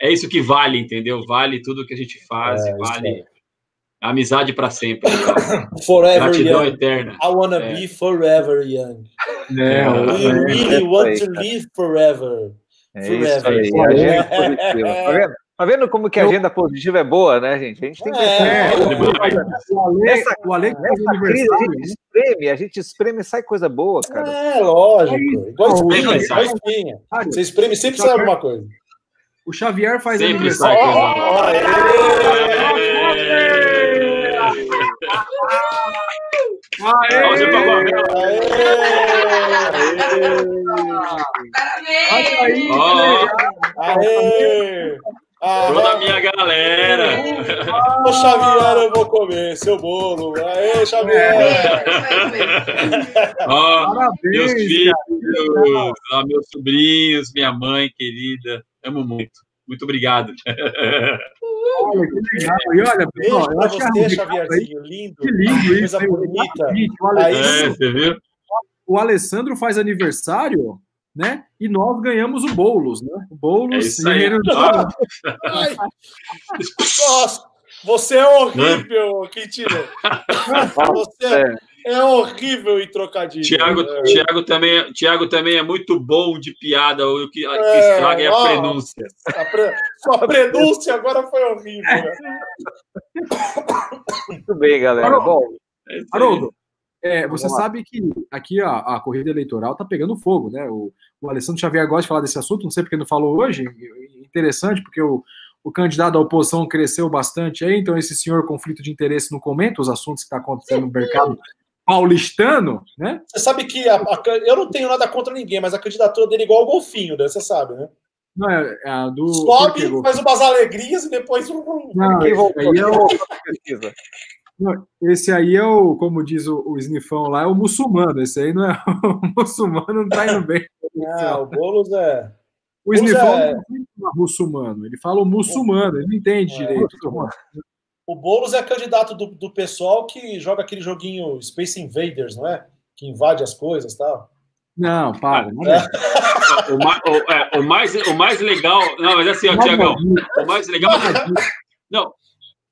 é, isso que vale, entendeu? Vale tudo que a gente faz, é, vale Amizade para sempre. forever Gratidão young. eterna. I wanna é. be forever young. É, We really want to live forever. É forever. isso aí. Agenda Tá vendo? Tá vendo como que a agenda positiva é boa, né, gente? A gente tem que. É, nessa, o Ale nessa crise a gente espreme, a gente espreme e sai coisa boa, cara. É, lógico. É igual espinha, igual espinha. Você espreme sempre sai alguma coisa. O Xavier faz sempre aniversário. Sai coisa Aê! Aê! Aê! Aê! Toda a minha galera. Ô, Xavier, eu vou comer seu bolo. Aê, Xavier! Ó, meus filhos, ó, meus sobrinhos, minha mãe querida. Amo muito. Muito obrigado. Olha, que legal. E olha, pessoal, eu acho você, Xavierzinho, lindo. Que lindo isso. Coisa bonita. Olha, é, você viu? O Alessandro faz aniversário, né? E nós ganhamos o Boulos, né? O Boulos. É isso aí. Nossa, você é horrível? Quintino. Você é, horrível em trocadilho. Tiago, é. Tiago, também, Tiago também é muito bom de piada. O que, é, que estraga é a ó, prenúncia. A pre... Sua prenúncia agora foi horrível. Né? Muito bem, galera. Haroldo, bom, é Haroldo é, você sabe que aqui a, a corrida eleitoral está pegando fogo, né? O, o Alessandro Xavier gosta de falar desse assunto, não sei porque não falou hoje. Interessante, porque o, o candidato da oposição cresceu bastante aí, então esse senhor conflito de interesse não comenta os assuntos que está acontecendo no mercado paulistano, né? Você sabe que a, a, eu não tenho nada contra ninguém, mas a candidatura dele é igual ao golfinho, né? Você sabe, né? Não, é, é a do. Sobe, faz umas alegrias e depois. Não, esse aí é o. Não, esse aí é o, como diz o, o Snifão lá, é o muçulmano. Esse aí não é o muçulmano, não tá indo bem. Ah, o Boulos é. O Snifão é... não é muçulmano, ele fala o muçulmano, ele não entende é. direito. O Boulos é candidato do, do pessoal que joga aquele joguinho Space Invaders, não é? Que invade as coisas e tal. Não, para. Não é. o, o, é, o, mais, o mais legal. Não, mas assim, ó, Tiagão, o mais legal. Não,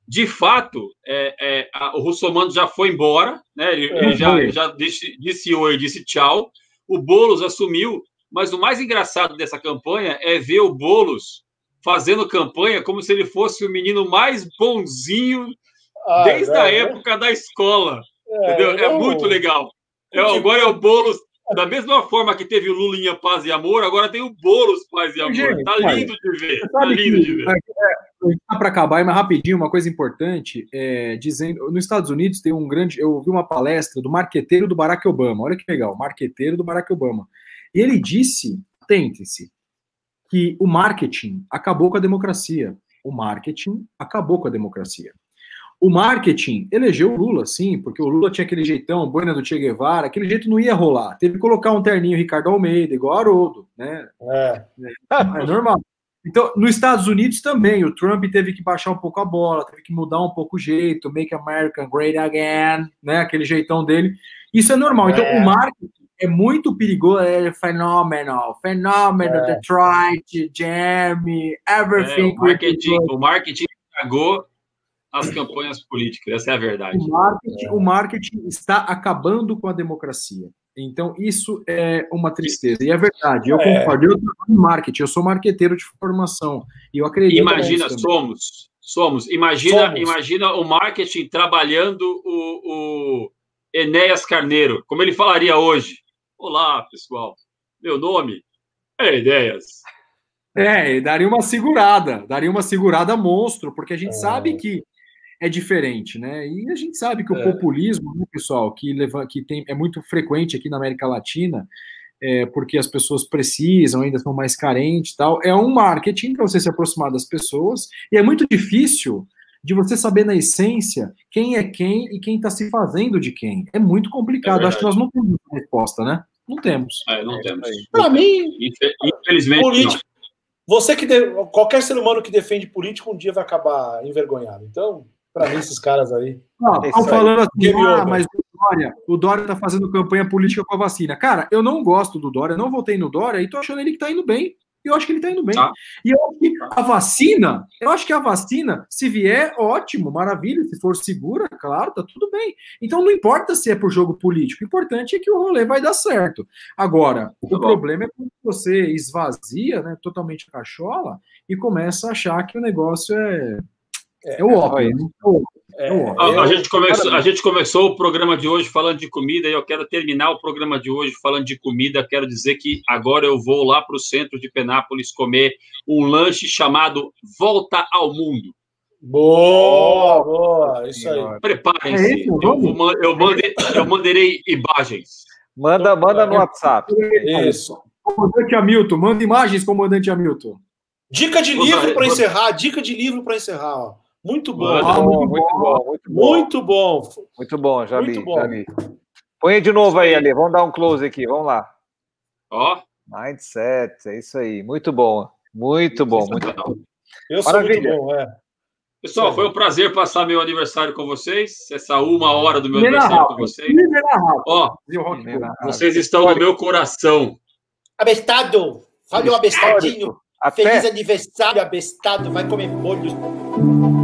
de fato, é, é, a, o Russomano já foi embora, né? Ele, É, ele já, foi. já disse, disse oi, disse tchau. O Boulos assumiu, mas o mais engraçado dessa campanha é ver o Boulos fazendo campanha como se ele fosse o menino mais bonzinho Ah, desde é, a é, época da escola. Entendeu? É muito legal. É, agora é o Boulos, da mesma forma que teve o Lulinha Paz e Amor, agora tem o Boulos Paz e Amor. Gente, tá lindo de ver. Tá lindo de ver. para acabar, mas rapidinho, uma coisa importante, é, dizendo, nos Estados Unidos tem um grande, eu ouvi uma palestra do marqueteiro do Barack Obama, olha que legal, marqueteiro do Barack Obama, e ele disse, atentem-se, que o marketing acabou com a democracia, o marketing acabou com a democracia. O marketing elegeu o Lula, sim, porque o Lula tinha aquele jeitão, boina do Che Guevara, aquele jeito não ia rolar. Teve que colocar um terninho Ricardo Almeida, igual Haroldo, né? É. É normal. Então, nos Estados Unidos também, o Trump teve que baixar um pouco a bola, teve que mudar um pouco o jeito, make America great again, né? Aquele jeitão dele. Isso é normal. Então, É. o marketing é muito perigoso, é phenomenal, phenomenal, É. Detroit, Jamie, É, everything. o, marketing, o marketing as campanhas políticas, essa é a verdade. O marketing, o marketing está acabando com a democracia. Então, isso é uma tristeza. E é verdade, eu É. concordo. Eu trabalho em marketing, eu sou marqueteiro de formação. E eu acredito Imagina, somos, somos. Imagina, Somos. imagina o marketing trabalhando o, o Enéas Carneiro, como ele falaria hoje. Olá, pessoal. Meu nome é Enéas. É, e daria uma segurada, daria uma segurada monstro, porque a gente É. sabe que é diferente, né? E a gente sabe que o É. populismo, né, pessoal, que, leva, que tem, é muito frequente aqui na América Latina, é, porque as pessoas precisam, ainda são mais carentes e tal, é um marketing para você se aproximar das pessoas, e é muito difícil de você saber na essência quem é quem e quem está se fazendo de quem. É muito complicado. É Acho que nós não temos essa resposta, né? Não temos. É, não temos. Pra mim, Infe- Infelizmente, político. Você que de- qualquer ser humano que defende político um dia vai acabar envergonhado. Então, pra mim esses caras aí. Não, É estão aí. falando assim, ah, mas o Dória, o Dória tá fazendo campanha política com a vacina. Cara, eu não gosto do Dória, não votei no Dória e tô achando ele que tá indo bem. Eu acho que ele tá indo bem. Tá. E eu acho que a vacina, eu acho que a vacina, se vier, ótimo, maravilha. Se for segura, claro, tá tudo bem. Então não importa se é por jogo político, o importante é que o rolê vai dar certo. Agora, o bom. problema é quando você esvazia, né, totalmente a cachola e começa a achar que o negócio é. É o óbvio. né? É o óbvio. É, Eu- A, a eu- gente começou, a gente começou o programa de hoje falando de comida e eu quero terminar o programa de hoje falando de comida. Quero dizer que agora eu vou lá para o centro de Penápolis comer um lanche chamado Volta ao Mundo. Boa, boa, isso aí. É Preparem-se. isso, eu, vou eu, eu mandarei imagens. Manda, manda no WhatsApp. Isso. Comandante Hamilton, manda imagens, comandante Hamilton. Dica de livro para encerrar, dica de livro para encerrar. ó. Muito bom. Ah, Muito bom, muito bom, muito bom. Muito bom. Muito bom, já Muito li, bom. já li. Põe de novo aí, Ali. Vamos dar um close aqui, vamos lá. Ó, Mindset, é isso aí. Muito bom. Muito bom, muito bom. Eu sou Maravilha. muito bom, é. pessoal, foi um prazer passar meu aniversário com vocês. Essa uma hora do meu Primeira aniversário com vocês. Ó, o Rock Primeira Ball. vocês estão no meu coração. Abestado! Fale um abestadinho! Até. Feliz aniversário, abestado! Vai comer molho.